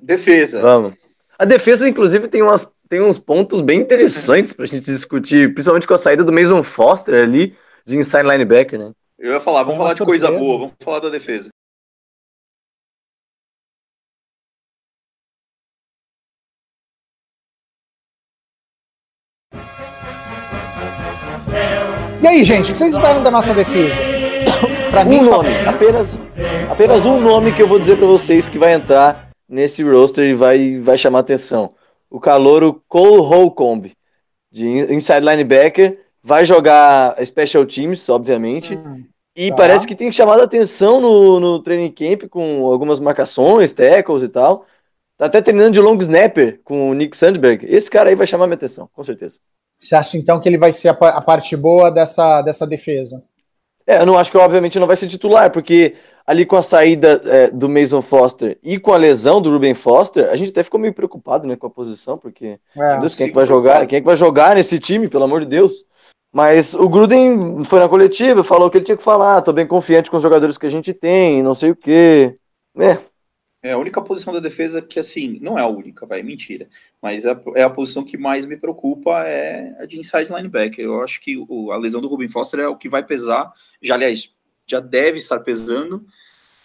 [SPEAKER 6] Defesa.
[SPEAKER 5] Vamos. A defesa, inclusive, tem, umas, tem uns pontos bem interessantes pra gente discutir, principalmente com a saída do Mason Foster ali, de inside linebacker, né?
[SPEAKER 6] Eu ia falar, vamos falar de coisa boa, vamos falar da defesa.
[SPEAKER 4] E aí, gente, o que vocês esperam da nossa defesa? Pra mim,
[SPEAKER 5] Um
[SPEAKER 4] top
[SPEAKER 5] nome, apenas, apenas um nome que eu vou dizer pra vocês que vai entrar nesse roster e vai, vai chamar atenção. O calouro Cole Holcomb, de in- inside linebacker, vai jogar special teams, obviamente,
[SPEAKER 4] Hum,
[SPEAKER 5] e
[SPEAKER 4] tá.
[SPEAKER 5] parece que tem chamado atenção no, no training camp com algumas marcações, tackles e tal. Tá até treinando de long snapper com o Nick Sandberg. Esse cara aí vai chamar minha atenção, com certeza.
[SPEAKER 4] Você acha então que ele vai ser a parte boa dessa, dessa defesa?
[SPEAKER 5] É, eu não acho que obviamente não vai ser titular, porque ali com a saída é, do Mason Foster e com a lesão do Ruben Foster, a gente até ficou meio preocupado né, com a posição, porque
[SPEAKER 4] É,
[SPEAKER 5] Deus, quem é que vai jogar? Quem é que vai jogar nesse time, pelo amor de Deus? Mas o Gruden foi na coletiva, falou o que ele tinha que falar, tô bem confiante com os jogadores que a gente tem, não sei o quê. É,
[SPEAKER 6] É a única posição da defesa que, assim, não é a única, vai, mentira. Mas é a, é a posição que mais me preocupa é a de inside linebacker. Eu acho que o- a lesão do Ruben Foster é o que vai pesar. Já, aliás, já deve estar pesando.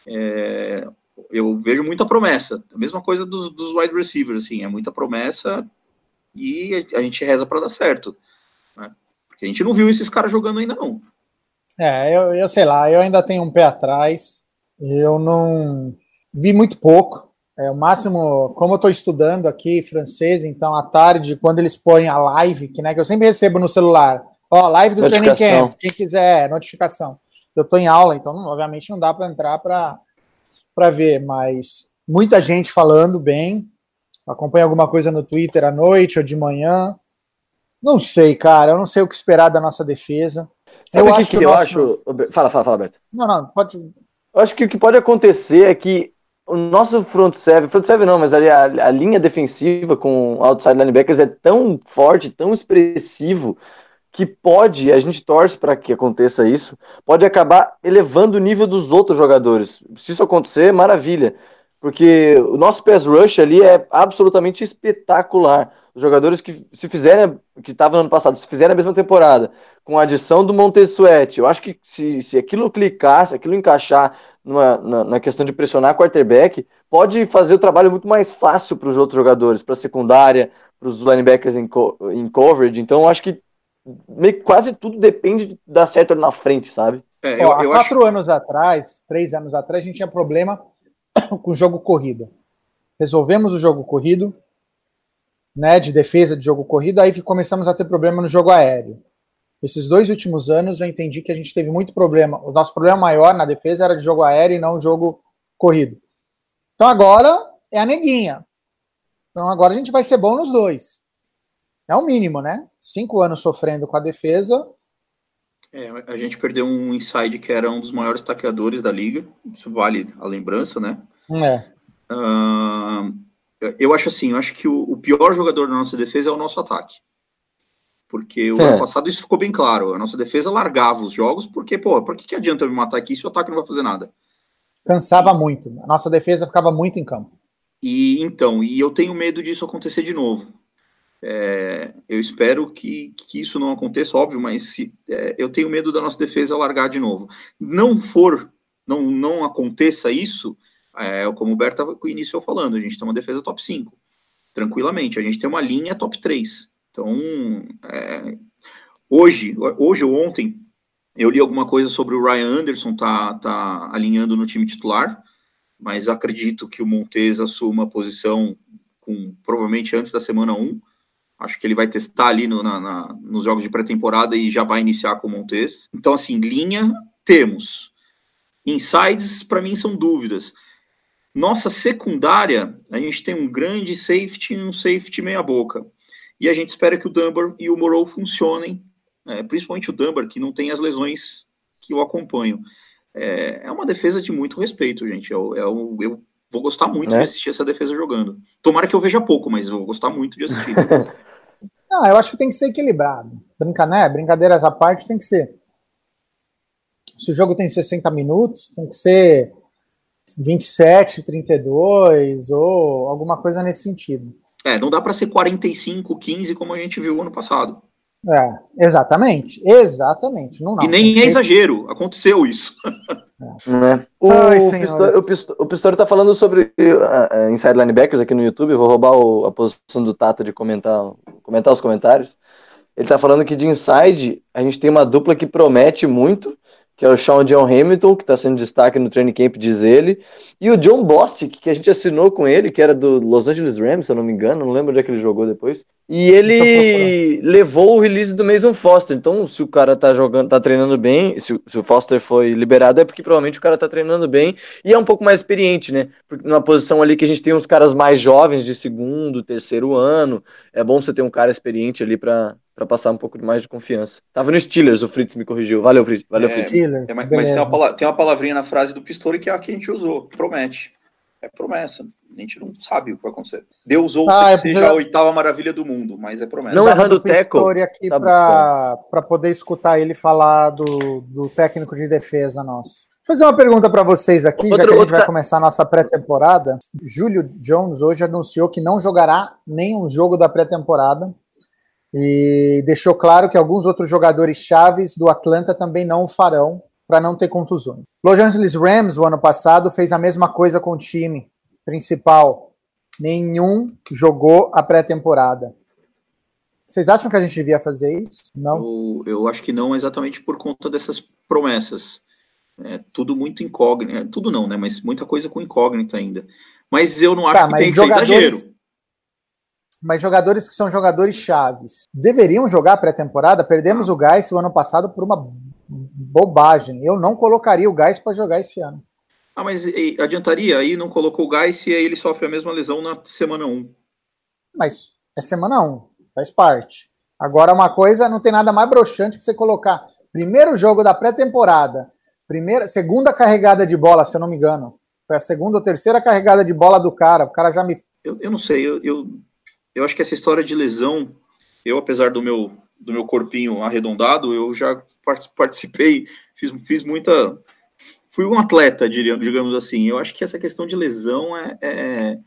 [SPEAKER 6] É, eu vejo muita promessa. A mesma coisa dos, dos wide receivers, assim, é muita promessa e a, gente reza para dar certo. né? Porque a gente não viu esses caras jogando ainda, não.
[SPEAKER 4] É, eu, eu sei lá, eu ainda tenho um pé atrás. Eu não vi muito pouco É, o máximo, como eu estou estudando aqui francês, então à tarde, quando eles põem a live, que, né, que eu sempre recebo no celular, ó, live do Training. Camp, quem quiser, notificação. Eu estou em aula, então não- obviamente não dá para entrar para ver, mas muita gente falando bem. Acompanha alguma coisa no Twitter à noite ou de manhã. Não sei, cara, eu não sei o que esperar da nossa defesa.
[SPEAKER 5] Sabe o que,
[SPEAKER 4] acho
[SPEAKER 5] que
[SPEAKER 4] o
[SPEAKER 5] eu
[SPEAKER 4] nosso-
[SPEAKER 5] acho? Fala, fala, fala, Alberto.
[SPEAKER 4] Não, não, pode.
[SPEAKER 5] Eu acho que o que pode acontecer é que o nosso front seven, front seven não, mas ali a, a linha defensiva com outside linebackers é tão forte, tão expressivo, que pode, a gente torce para que aconteça isso, pode acabar elevando o nível dos outros jogadores. Se isso acontecer, maravilha. Porque o nosso pass rush ali é absolutamente espetacular. Os jogadores que se fizerem, que estavam no ano passado, se fizerem a mesma temporada, com a adição do Montesuete, eu acho que se, se aquilo clicar, se aquilo encaixar numa, na, na questão de pressionar quarterback, pode fazer o trabalho muito mais fácil para os outros jogadores, para a secundária, para os linebackers em, co- em coverage. Então, eu acho que meio, quase tudo depende de dar certo ali na frente, sabe?
[SPEAKER 6] É,
[SPEAKER 4] Ó,
[SPEAKER 6] eu,
[SPEAKER 4] há
[SPEAKER 6] eu acho
[SPEAKER 4] quatro anos atrás, três anos atrás, a gente tinha problema com o jogo corrido. Resolvemos o jogo corrido, né, de defesa de jogo corrido, aí começamos a ter problema no jogo aéreo. Esses dois últimos anos eu entendi que a gente teve muito problema. O nosso problema maior na defesa era de jogo aéreo e não jogo corrido. Então agora é a neguinha. Então agora a gente vai ser bom nos dois. É o mínimo, né? Cinco anos sofrendo com a defesa,
[SPEAKER 6] É, a gente perdeu um inside que era um dos maiores tacleadores da liga. Isso vale a lembrança, né?
[SPEAKER 4] é,
[SPEAKER 6] Ah, eu acho assim, eu acho que o, o pior jogador da nossa defesa é o nosso ataque. Porque o
[SPEAKER 5] É.
[SPEAKER 6] ano passado isso ficou bem claro. A nossa defesa largava os jogos, porque, pô, por que, que adianta eu me matar aqui se o ataque não vai fazer nada?
[SPEAKER 4] cansava muito. A nossa defesa ficava muito em campo.
[SPEAKER 6] E então, e eu tenho medo disso acontecer de novo. É, eu espero que, que isso não aconteça, óbvio, mas se, é, eu tenho medo da nossa defesa largar de novo. Não for, não, não aconteça isso, é, como o Berto estava iniciou falando, a gente tem uma defesa top 5, tranquilamente. A gente tem uma linha top 3. Então, é, hoje, hoje ou ontem, eu li alguma coisa sobre o Ryan Anderson tá, tá alinhando no time titular mas acredito que o Montes assuma a posição com provavelmente antes da semana 1. Acho que ele vai testar ali no, na, na, nos jogos de pré-temporada e já vai iniciar com o Montes. Então, assim, linha temos. Insides, para mim, são dúvidas. Nossa secundária, a gente tem um grande safety e um safety meia-boca. E a gente espera que o Dunbar e o Morrow funcionem, é, principalmente o Dunbar, que não tem as lesões que o acompanham. É, é uma defesa de muito respeito, gente. Eu, eu, eu vou gostar muito
[SPEAKER 5] É.
[SPEAKER 6] de assistir essa defesa jogando. Tomara que eu veja pouco, mas eu vou gostar muito de assistir.
[SPEAKER 4] Não, eu acho que tem que ser equilibrado. Brinca, né? Brincadeiras à parte tem que ser. Se o jogo tem 60 minutos, tem que ser 27, 32 ou alguma coisa nesse sentido.
[SPEAKER 6] é, não dá para ser 45, 15 como a gente viu ano passado.
[SPEAKER 4] É, exatamente. Exatamente. Não, não,
[SPEAKER 6] e nem é exagero, aconteceu isso.
[SPEAKER 5] Né? O,
[SPEAKER 4] Ai,
[SPEAKER 5] o. Pistori, o, Pisto- o Pistori tá falando sobre uh, inside linebackers aqui no YouTube. Eu vou roubar o- a posição do Tata de comentar, comentar os comentários. Ele tá falando que de inside a gente tem uma dupla que promete muito, que é o Sean John Hamilton, que tá sendo destaque no training camp, diz ele, e o John Bostic, que a gente assinou com ele, que era do Los Angeles Rams, se eu não me engano, não lembro onde é que ele jogou depois. E ele levou o release do Mason Foster. Então, se o cara tá jogando, tá treinando bem, se, o- se o Foster foi liberado, é porque provavelmente o cara tá treinando bem e é um pouco mais experiente, né? Porque numa posição ali que a gente tem uns caras mais jovens de segundo, terceiro ano, é bom você ter um cara experiente ali pra, pra passar um pouco mais de confiança. Tava no Steelers, o Fritz me corrigiu. Valeu, Fritz. Valeu,
[SPEAKER 6] É,
[SPEAKER 5] Fritz.
[SPEAKER 4] Steelers,
[SPEAKER 6] É, mas mas tem, uma tem uma palavrinha na frase do Pistori que é a que a gente usou, promete. É promessa. A gente não sabe o que vai acontecer. Deus ouça
[SPEAKER 4] Ah,
[SPEAKER 6] que
[SPEAKER 4] eu
[SPEAKER 6] seja a oitava maravilha do mundo, mas é promessa.
[SPEAKER 5] Não errando
[SPEAKER 4] do
[SPEAKER 5] o
[SPEAKER 4] Pistori aqui
[SPEAKER 5] tá
[SPEAKER 4] para poder escutar ele falar do, do técnico de defesa nosso. Vou fazer uma pergunta para vocês aqui, já
[SPEAKER 5] Outro-
[SPEAKER 4] que a gente
[SPEAKER 5] outra-
[SPEAKER 4] vai começar a nossa pré-temporada. Júlio Jones hoje anunciou que não jogará nenhum jogo da pré-temporada e deixou claro que alguns outros jogadores chaves do Atlanta também não o farão para não ter contusões. Los Angeles Rams, o ano passado, fez a mesma coisa com o time principal. Nenhum jogou a pré-temporada. Vocês acham que a gente devia fazer isso? Não.
[SPEAKER 6] Eu, eu acho que não exatamente por conta dessas promessas. É tudo muito incógnito. é, Tudo não, né? Mas muita coisa com incógnito ainda. Mas eu não acho
[SPEAKER 4] Tá,
[SPEAKER 6] que tem que ser exagero.
[SPEAKER 4] Mas jogadores que são jogadores chaves deveriam jogar pré-temporada? Perdemos o Gás o ano passado por uma bobagem. Eu não colocaria o Gás para jogar esse ano.
[SPEAKER 6] Ah, mas e, adiantaria? Aí não colocou o Gás e aí ele sofre a mesma lesão na semana 1.
[SPEAKER 4] Mas é semana 1, faz parte. Agora, uma coisa, não tem nada mais broxante que você colocar primeiro jogo da pré-temporada, primeira, segunda carregada de bola, se eu não me engano. Foi a segunda ou terceira carregada de bola do cara. O cara já me.
[SPEAKER 6] Eu, eu não sei, eu, eu, eu acho que essa história de lesão, eu, apesar do meu, do meu corpinho arredondado, eu já part- participei, fiz, fiz muita. Fui um atleta, digamos assim. Eu acho que essa questão de lesão é, é,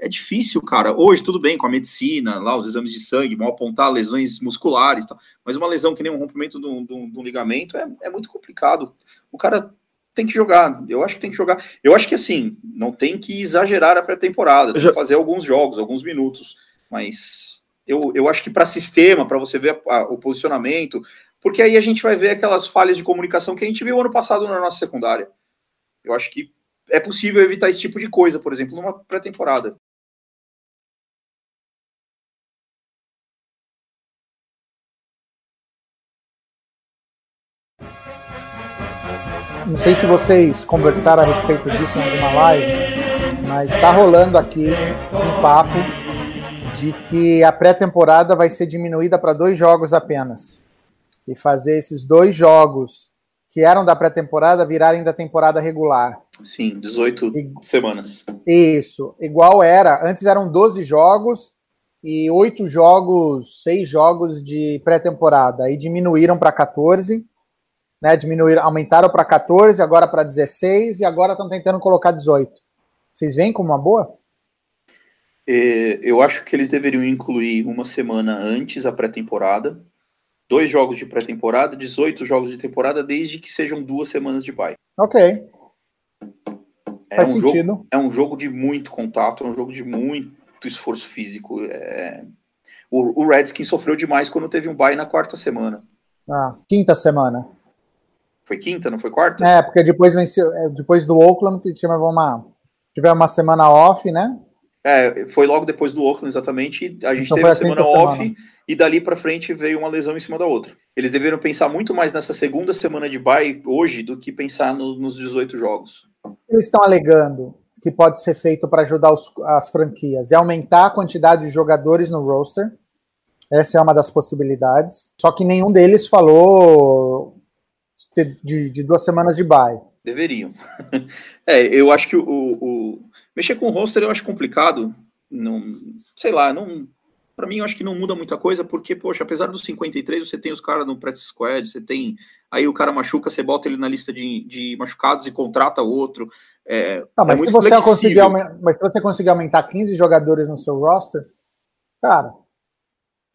[SPEAKER 6] é difícil, cara. Hoje, tudo bem, com a medicina, lá, os exames de sangue, vão apontar lesões musculares, tal, mas uma lesão que nem um rompimento de de um- de um ligamento é, é muito complicado. O cara tem que jogar. Eu acho que tem que jogar. Eu acho que assim, não tem que exagerar a pré-temporada, tem
[SPEAKER 5] Já-
[SPEAKER 6] que fazer alguns jogos, alguns minutos, mas eu, eu acho que para sistema, para você ver a- a- o posicionamento, porque aí a gente vai ver aquelas falhas de comunicação que a gente viu ano passado na nossa secundária. Eu acho que é possível evitar esse tipo de coisa, por exemplo, numa pré-temporada.
[SPEAKER 4] Não sei se vocês conversaram a respeito disso em alguma live, mas está rolando aqui um papo de que a pré-temporada vai ser diminuída para dois jogos apenas. E fazer esses dois jogos que eram da pré-temporada virarem da temporada regular.
[SPEAKER 6] Sim, 18
[SPEAKER 4] E-
[SPEAKER 6] semanas.
[SPEAKER 4] Isso, igual era. Antes eram 12 jogos e 8 jogos, 6 jogos de pré-temporada. Aí diminuíram para 14, né? Diminuíram, aumentaram para 14, agora para 16 e agora estão tentando colocar 18. Vocês veem como uma boa?
[SPEAKER 6] É, eu acho que eles deveriam incluir uma semana antes a pré-temporada, dois jogos de pré-temporada, 18 jogos de temporada, desde que sejam duas semanas de bye.
[SPEAKER 4] Ok,
[SPEAKER 6] É
[SPEAKER 4] faz
[SPEAKER 6] um,
[SPEAKER 4] sentido.
[SPEAKER 6] jogo, é um jogo de muito contato, é um jogo de muito esforço físico. é- O, o Redskins sofreu demais quando teve um bye na quarta semana.
[SPEAKER 4] Ah, quinta semana.
[SPEAKER 6] Foi quinta, não foi quarta?
[SPEAKER 4] É, porque depois venceu, é, depois do Oakland tivemos uma, tivemos uma semana off, né?
[SPEAKER 6] É, foi logo depois do Oakland, exatamente. A gente
[SPEAKER 4] Então
[SPEAKER 6] teve a semana off
[SPEAKER 4] semana.
[SPEAKER 6] e dali pra frente veio uma lesão em cima da outra. Eles deveriam pensar muito mais nessa segunda semana de bye hoje do que pensar no- nos 18 jogos.
[SPEAKER 4] eles estão alegando que pode ser feito para ajudar os- as franquias é aumentar a quantidade de jogadores no roster. Essa é uma das possibilidades. Só que nenhum deles falou de, de- duas semanas de bye.
[SPEAKER 6] Deveriam. é, eu acho que o, o- mexer com o roster eu acho complicado. Não, sei lá, não. Para mim, eu acho que não muda muita coisa, porque, poxa, apesar dos 53, você tem os caras no practice squad, você tem. Aí o cara machuca, você bota ele na lista de, de machucados e contrata outro. É,
[SPEAKER 4] mas,
[SPEAKER 6] é
[SPEAKER 4] se você conseguir,
[SPEAKER 6] flexível.
[SPEAKER 4] aumen- mas se você conseguir aumentar 15 jogadores no seu roster, cara,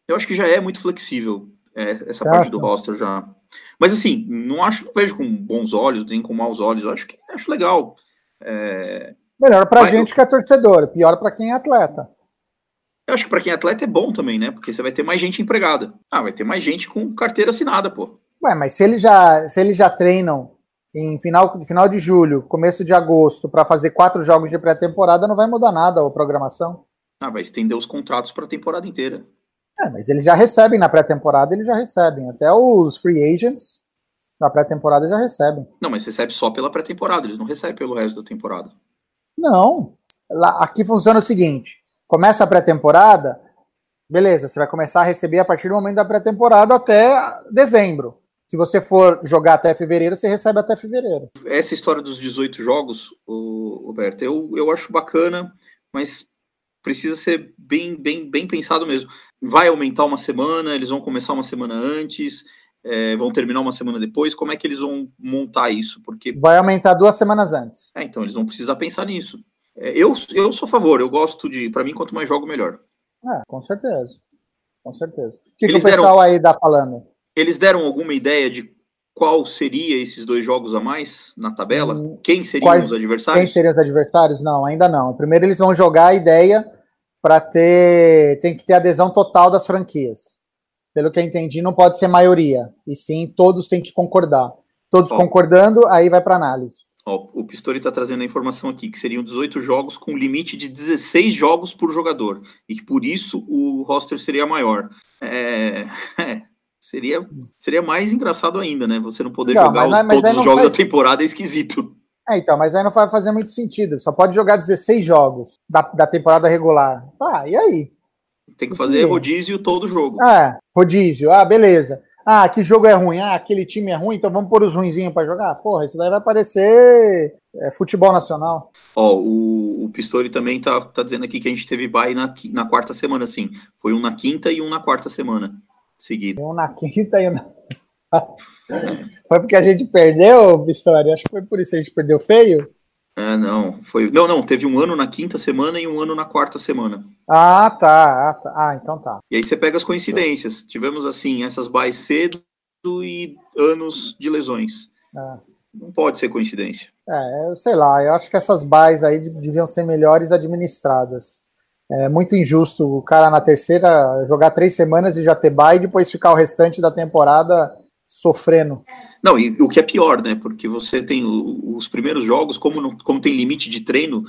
[SPEAKER 6] Eu acho que já é muito flexível é, essa
[SPEAKER 4] Você
[SPEAKER 6] parte do roster já. Mas assim, não acho, não vejo com bons olhos, nem com maus olhos. Eu acho que acho legal. É,
[SPEAKER 4] melhor pra
[SPEAKER 6] Mas-
[SPEAKER 4] gente que é torcedor, pior pra quem é atleta.
[SPEAKER 6] Eu acho que para quem é atleta é bom também, né? Porque você vai ter mais gente empregada. Ah, vai ter mais gente com carteira assinada, pô.
[SPEAKER 4] Ué, mas se eles já, se eles já treinam em final, final de julho, começo de agosto, para fazer quatro jogos de pré-temporada, não vai mudar nada a programação.
[SPEAKER 6] Ah, vai estender os contratos para a temporada inteira.
[SPEAKER 4] É, mas eles já recebem na pré-temporada, eles já recebem. Até os free agents na pré-temporada já recebem.
[SPEAKER 6] Não, mas recebe só pela pré-temporada, eles não recebem pelo resto da temporada.
[SPEAKER 4] Não. Lá, aqui funciona o seguinte: começa a pré-temporada, beleza, você vai começar a receber a partir do momento da pré-temporada até dezembro. Se você for jogar até fevereiro, você recebe até fevereiro.
[SPEAKER 6] Essa história dos 18 jogos, Roberto, eu, eu acho bacana, mas precisa ser bem, bem, bem pensado mesmo. Vai aumentar uma semana, eles vão começar uma semana antes, é, vão terminar uma semana depois. Como é que eles vão montar isso? Porque
[SPEAKER 4] Vai aumentar duas semanas antes.
[SPEAKER 6] É, então eles vão precisar pensar nisso. É, eu, eu sou a favor, eu gosto de. Para mim, quanto mais jogo, melhor.
[SPEAKER 4] É, com certeza. Com certeza. O que, que o pessoal
[SPEAKER 6] deram-
[SPEAKER 4] aí tá falando?
[SPEAKER 6] Eles deram alguma ideia de qual seria esses dois jogos a mais na tabela?
[SPEAKER 4] Hum,
[SPEAKER 6] Quem seriam
[SPEAKER 4] quais-
[SPEAKER 6] os
[SPEAKER 4] Quem
[SPEAKER 6] adversários?
[SPEAKER 4] seriam os adversários? Não, ainda não. Primeiro eles vão jogar a ideia para ter. Tem que ter adesão total das franquias. Pelo que eu entendi, não pode ser maioria. E sim, todos têm que concordar. todos concordando, aí vai para análise.
[SPEAKER 6] O Pistori está trazendo a informação aqui que seriam 18 jogos com limite de 16 jogos por jogador e que por isso o roster seria maior. É, é, seria, seria mais engraçado ainda, né? Você não poder
[SPEAKER 4] Não,
[SPEAKER 6] jogar
[SPEAKER 4] mas-
[SPEAKER 6] os-
[SPEAKER 4] mas
[SPEAKER 6] todos os jogos
[SPEAKER 4] faz-
[SPEAKER 6] da temporada é esquisito.
[SPEAKER 4] É, então, mas aí não vai fazer muito sentido. Só pode jogar 16 jogos da, da temporada regular. Tá, e aí?
[SPEAKER 6] Tem que fazer rodízio todo jogo.
[SPEAKER 4] Ah, rodízio. Ah, beleza. Ah, que jogo é ruim? Ah, aquele time é ruim, então vamos pôr os ruinzinhos pra jogar? Porra, isso daí vai parecer é, futebol nacional.
[SPEAKER 6] Ó, o, o Pistori também tá, tá dizendo aqui que a gente teve bye na, na quarta semana, sim. Foi um na quinta e um na quarta semana seguida.
[SPEAKER 4] Um na quinta e um na... Foi porque a gente perdeu, Pistori? Acho que foi por isso que a gente perdeu feio.
[SPEAKER 6] É, não, foi. Não, não, teve um ano na quinta semana e um ano na quarta semana.
[SPEAKER 4] Ah, tá. Ah, tá. ah então tá.
[SPEAKER 6] E aí você pega as coincidências. Tivemos, assim, essas buys cedo e anos de lesões.
[SPEAKER 4] Ah.
[SPEAKER 6] Não pode ser coincidência.
[SPEAKER 4] É, eu sei lá, eu acho que essas buys aí de- deviam ser melhores administradas. É muito injusto o cara na terceira jogar três semanas e já ter buy e depois ficar o restante da temporada sofrendo.
[SPEAKER 6] Não, e o que é pior, né? Porque você tem os primeiros jogos, como, não- como tem limite de treino,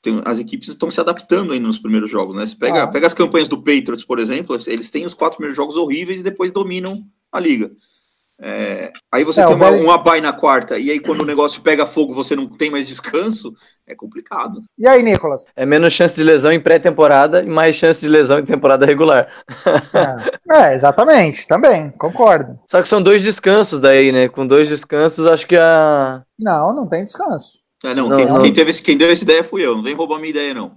[SPEAKER 6] tem- as equipes estão se adaptando ainda nos primeiros jogos, né? Você pega,
[SPEAKER 4] Ah.
[SPEAKER 6] pega as campanhas do Patriots, por exemplo, eles têm os quatro primeiros jogos horríveis e depois dominam a liga. É, aí você
[SPEAKER 4] É,
[SPEAKER 6] tem uma,
[SPEAKER 4] Bel-
[SPEAKER 6] uma bye na quarta, e aí quando o negócio pega fogo você não tem mais descanso, é complicado.
[SPEAKER 4] E aí, Nicolas?
[SPEAKER 5] É menos chance de lesão em pré-temporada e mais chance de lesão em temporada regular.
[SPEAKER 4] É, é, exatamente, também, concordo.
[SPEAKER 5] Só que são dois descansos daí, né? Com dois descansos, acho que a.
[SPEAKER 4] Não, não tem descanso.
[SPEAKER 6] É, não,
[SPEAKER 5] Não,
[SPEAKER 6] quem,
[SPEAKER 5] não.
[SPEAKER 6] quem teve esse, quem deu essa ideia fui eu, não vem roubar minha ideia, não.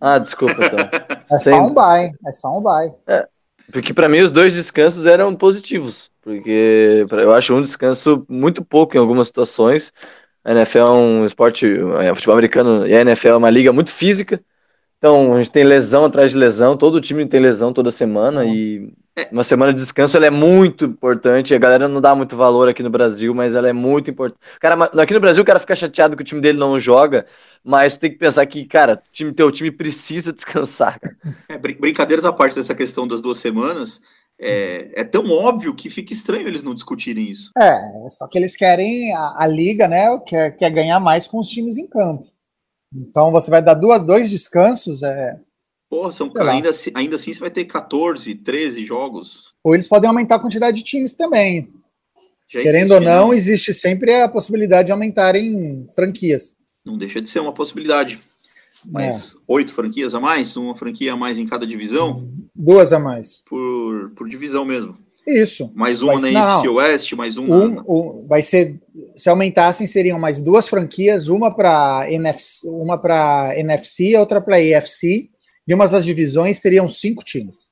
[SPEAKER 5] Ah, desculpa, então.
[SPEAKER 4] É
[SPEAKER 5] Sem-
[SPEAKER 4] só um buy, é só um buy.
[SPEAKER 5] Porque pra mim os dois descansos eram positivos. Porque eu acho um descanso muito pouco em algumas situações. A NFL é um esporte, é, futebol americano e a NFL é uma liga muito física. Então a gente tem lesão atrás de lesão, todo time tem lesão toda semana e uma semana de descanso ela é muito importante. A galera não dá muito valor aqui no Brasil, mas ela é muito importante. Cara, aqui no Brasil o cara fica chateado que o time dele não joga, mas tem que pensar que, cara, o time, teu time precisa descansar.
[SPEAKER 6] É, brin- brincadeiras à parte dessa questão das duas semanas, é, é tão óbvio que fica estranho eles não discutirem isso.
[SPEAKER 4] É, só que eles querem, a, a liga, né, quer, quer ganhar mais com os times em campo. Então você vai dar duas, dois descansos, é,
[SPEAKER 6] Porra, são, ainda, assim- ainda assim você vai ter 14, 13 jogos.
[SPEAKER 4] ou eles podem aumentar a quantidade de times também.
[SPEAKER 6] Já
[SPEAKER 4] Querendo
[SPEAKER 6] existe,
[SPEAKER 4] ou não,
[SPEAKER 6] né?
[SPEAKER 4] existe sempre a possibilidade de aumentarem franquias.
[SPEAKER 6] Não deixa de ser uma possibilidade. Mas oito franquias a mais, uma franquia a mais em cada divisão,
[SPEAKER 4] Duas a mais.
[SPEAKER 6] por, por divisão mesmo.
[SPEAKER 4] Isso.
[SPEAKER 6] Mais uma
[SPEAKER 4] Mas
[SPEAKER 6] na
[SPEAKER 4] não.
[SPEAKER 6] NFC Oeste, mais uma.
[SPEAKER 4] Um, um- vai ser, se aumentassem, seriam mais duas franquias, uma para NFC, uma para NFC, outra para EFC. De umas das divisões teriam cinco times,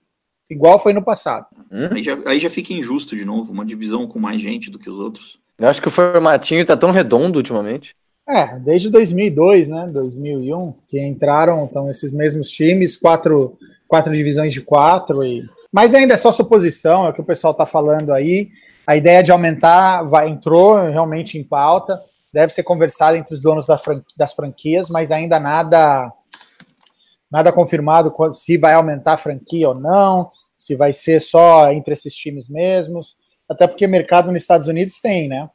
[SPEAKER 4] igual foi no passado.
[SPEAKER 6] Aí, já, aí já fica injusto de novo, uma divisão com mais gente do que os outros.
[SPEAKER 5] Eu acho que o formatinho tá tão redondo ultimamente.
[SPEAKER 4] É, desde 2002, né, 2001, que entraram então esses mesmos times, quatro, quatro divisões de quatro e mas ainda é só suposição, é o que o pessoal está falando aí. A ideia de aumentar vai, entrou realmente em pauta, deve ser conversado entre os donos da fran- das franquias, mas ainda nada nada confirmado se vai aumentar a franquia ou não, se vai ser só entre esses times mesmos, até porque mercado nos Estados Unidos tem, né?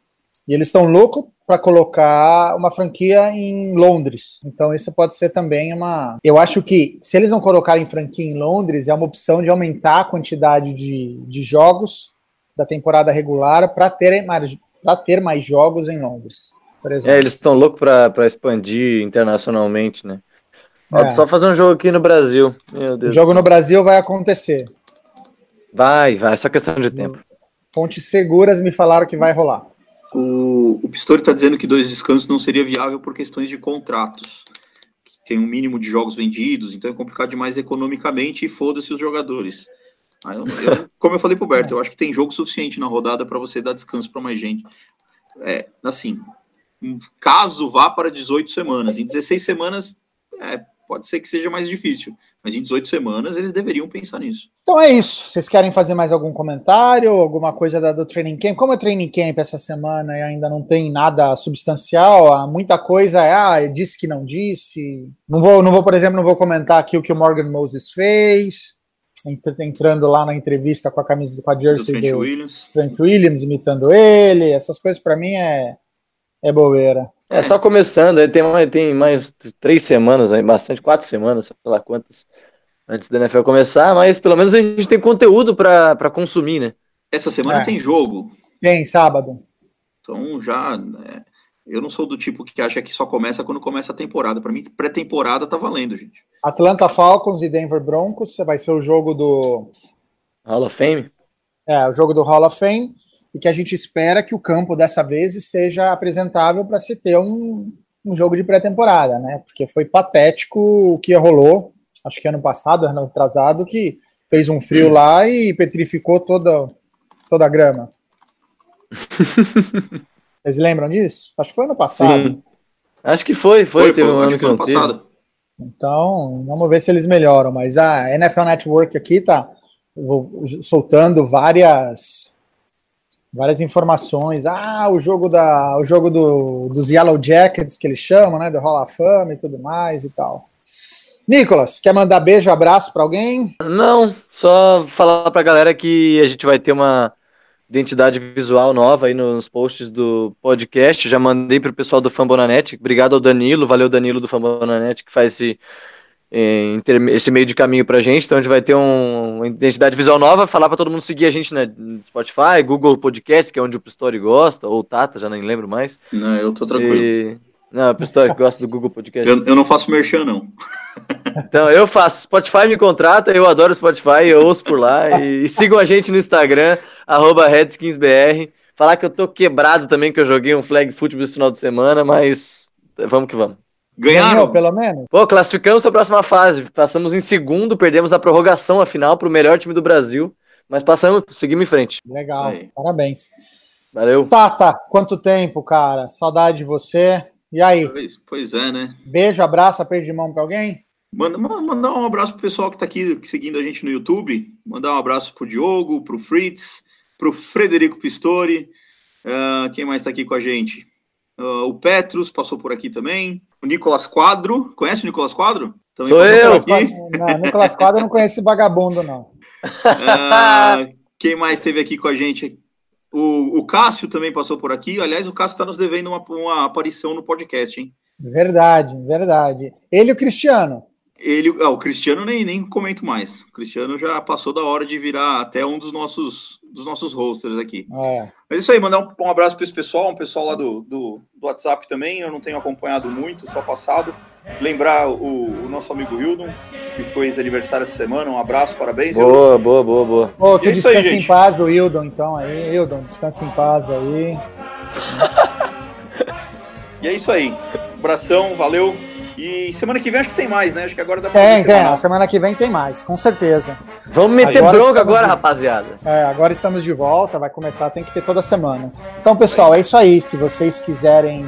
[SPEAKER 4] E eles estão loucos para colocar uma franquia em Londres. Então isso pode ser também uma. Eu acho que se eles não colocarem franquia em Londres, é uma opção de aumentar a quantidade de, de jogos da temporada regular para ter mais para ter mais jogos em Londres. Por exemplo.
[SPEAKER 5] É, eles estão loucos pra expandir internacionalmente, né?
[SPEAKER 4] É.
[SPEAKER 5] só fazer um jogo aqui no Brasil.
[SPEAKER 4] Jogo no. Brasil vai acontecer.
[SPEAKER 5] Vai, vai, só questão de tempo.
[SPEAKER 4] Fontes seguras me falaram que vai rolar.
[SPEAKER 6] O, o Pistori está dizendo que dois descansos não seria viável por questões de contratos. Que tem um mínimo de jogos vendidos, então é complicado demais economicamente e foda-se os jogadores. Eu- eu- como eu falei pro Berto, eu acho que tem jogo suficiente na rodada para você dar descanso para mais gente. É, assim, caso vá para 18 semanas, em 16 semanas é, pode ser que seja mais difícil, mas em 18 semanas eles deveriam pensar nisso.
[SPEAKER 4] Então é isso. Vocês querem fazer mais algum comentário, alguma coisa da, do training camp? Como é training camp essa semana e ainda não tem nada substancial, há muita coisa é, ah, disse que não disse. Não vou, não vou, por exemplo, não vou comentar aqui o que o Morgan Moses fez. entr- entrando lá na entrevista com a camisa, com a
[SPEAKER 6] Do
[SPEAKER 4] jersey
[SPEAKER 6] Trent
[SPEAKER 4] do
[SPEAKER 6] Williams.
[SPEAKER 4] Trent Williams, imitando ele, essas coisas pra mim é, é bobeira.
[SPEAKER 5] É, só começando, aí tem mais, tem mais três semanas aí, bastante, quatro semanas, sei lá quantas, antes da NFL começar, mas pelo menos a gente tem conteúdo pra consumir, né?
[SPEAKER 6] Essa semana
[SPEAKER 4] É.
[SPEAKER 6] tem jogo.
[SPEAKER 4] Tem, sábado.
[SPEAKER 6] Então já. né, eu não sou do tipo que acha que só começa quando começa a temporada. Para mim, pré-temporada tá valendo, gente.
[SPEAKER 4] Atlanta Falcons e Denver Broncos, vai ser o jogo do
[SPEAKER 5] Hall of Fame.
[SPEAKER 4] é, o jogo do Hall of Fame, e que a gente espera que o campo dessa vez esteja apresentável para se ter um, um jogo de pré-temporada, né? Porque foi patético o que rolou, acho que ano passado, ano atrasado, que fez um frio lá e petrificou toda, toda a grama. Vocês lembram disso? Acho que foi ano passado.
[SPEAKER 5] Sim. Acho que foi, foi, teve um
[SPEAKER 6] acho
[SPEAKER 5] ano que não teve.
[SPEAKER 6] passado.
[SPEAKER 4] Então, vamos ver se eles melhoram. Mas a NFL Network aqui tá soltando várias várias informações. Ah, o jogo da o jogo do, dos Yellow Jackets que eles chamam, né, do Hall of Fame e tudo mais e tal. Nicolas, quer mandar beijo, abraço para alguém?
[SPEAKER 5] Não, só falar pra galera que a gente vai ter uma identidade visual nova aí nos posts do podcast. Já mandei pro pessoal do Fambonanet. Obrigado ao Danilo, valeu Danilo do Fambonanet que faz esse, esse meio de caminho pra gente. Então a gente vai ter um- uma identidade visual nova. Falar pra todo mundo seguir a gente né, no Spotify, Google Podcast, que é onde o Pistori gosta, ou Tata, já nem lembro mais.
[SPEAKER 6] Não, eu tô tranquilo.
[SPEAKER 5] E... Não, o Pistori gosta do Google Podcast.
[SPEAKER 6] Eu, eu não faço merchan, não.
[SPEAKER 5] Então, eu faço. Spotify me contrata, eu adoro Spotify, eu ouço por lá. E, e sigam a gente no Instagram, arroba RedskinsBR. Falar que eu tô quebrado também, que eu joguei um flag football esse final de semana, mas vamos que vamos.
[SPEAKER 6] Ganharam?
[SPEAKER 4] Ganhou, pelo menos?
[SPEAKER 5] Pô, classificamos a próxima fase. Passamos em segundo, perdemos a prorrogação a final para o melhor time do Brasil. Mas passamos, seguimos em frente.
[SPEAKER 4] Legal, parabéns.
[SPEAKER 5] Valeu.
[SPEAKER 4] Tata, quanto tempo, cara? Saudade de você. E aí,
[SPEAKER 6] Pois, pois é, né?
[SPEAKER 4] beijo, abraço, aperto de mão para alguém?
[SPEAKER 6] Manda, ma- mandar um abraço pro pessoal que tá aqui seguindo a gente no YouTube. Mandar um abraço pro Diogo, pro Fritz, pro Frederico Pistori. Ah, quem mais tá aqui com a gente? Ah, o Petrus passou por aqui também. O Nicolas Quadro. Conhece o Nicolas Quadro? Também
[SPEAKER 5] Sou eu.
[SPEAKER 6] por aqui.
[SPEAKER 4] Não, Nicolas Quadro eu não conhece esse vagabundo, não.
[SPEAKER 6] Ah, quem mais esteve aqui com a gente? O, o Cássio também passou por aqui. Aliás, o Cássio está nos devendo uma, uma aparição no podcast, hein?
[SPEAKER 4] Verdade, verdade. Ele e o Cristiano.
[SPEAKER 6] Ele, ah, o Cristiano nem, nem comento mais. O Cristiano já passou da hora de virar até um dos nossos, dos nossos hosters aqui.
[SPEAKER 4] É.
[SPEAKER 6] Mas isso aí, mandar um, um abraço para esse pessoal, um pessoal lá do, do, do WhatsApp também. Eu não tenho acompanhado muito, só passado. Lembrar o, o nosso amigo Hildon, que foi aniversário essa semana. Um abraço, parabéns. Hildon.
[SPEAKER 5] Boa, boa, boa, boa.
[SPEAKER 4] Ô, que
[SPEAKER 6] É isso aí,
[SPEAKER 4] descanse em paz do Hildon, então, aí. Hildon, descanse em paz aí.
[SPEAKER 6] E é isso aí. Abração, valeu. E semana que vem acho que tem mais, né? Acho que agora dá pra
[SPEAKER 4] Tem,
[SPEAKER 6] fazer
[SPEAKER 4] tem. A semana que vem tem mais, com certeza.
[SPEAKER 5] Vamos meter
[SPEAKER 4] Agora
[SPEAKER 5] bronca agora,
[SPEAKER 4] de-
[SPEAKER 5] rapaziada.
[SPEAKER 4] É, agora estamos de volta, vai começar, tem que ter toda semana. Então, pessoal, é isso aí. Se vocês quiserem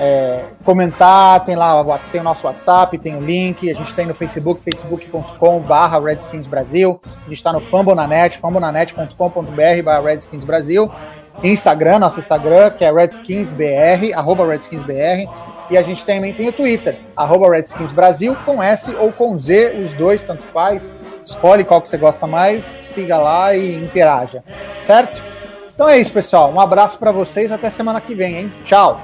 [SPEAKER 4] é, comentar, tem lá o- tem o nosso WhatsApp, tem o link, a gente tem no Facebook, facebook.com.br Redskins Brasil, a gente está no Fambonanet, fambonanet.com.br barra Redskins Brasil, Instagram, nosso Instagram, que é RedskinsBR, arroba RedskinsBR, e a gente também tem o Twitter, arroba Redskins Brasil, com S ou com Z, os dois, tanto faz. Escolhe qual que você gosta mais, siga lá e interaja, certo? Então é isso, pessoal. Um abraço para vocês, até semana que vem, hein? Tchau!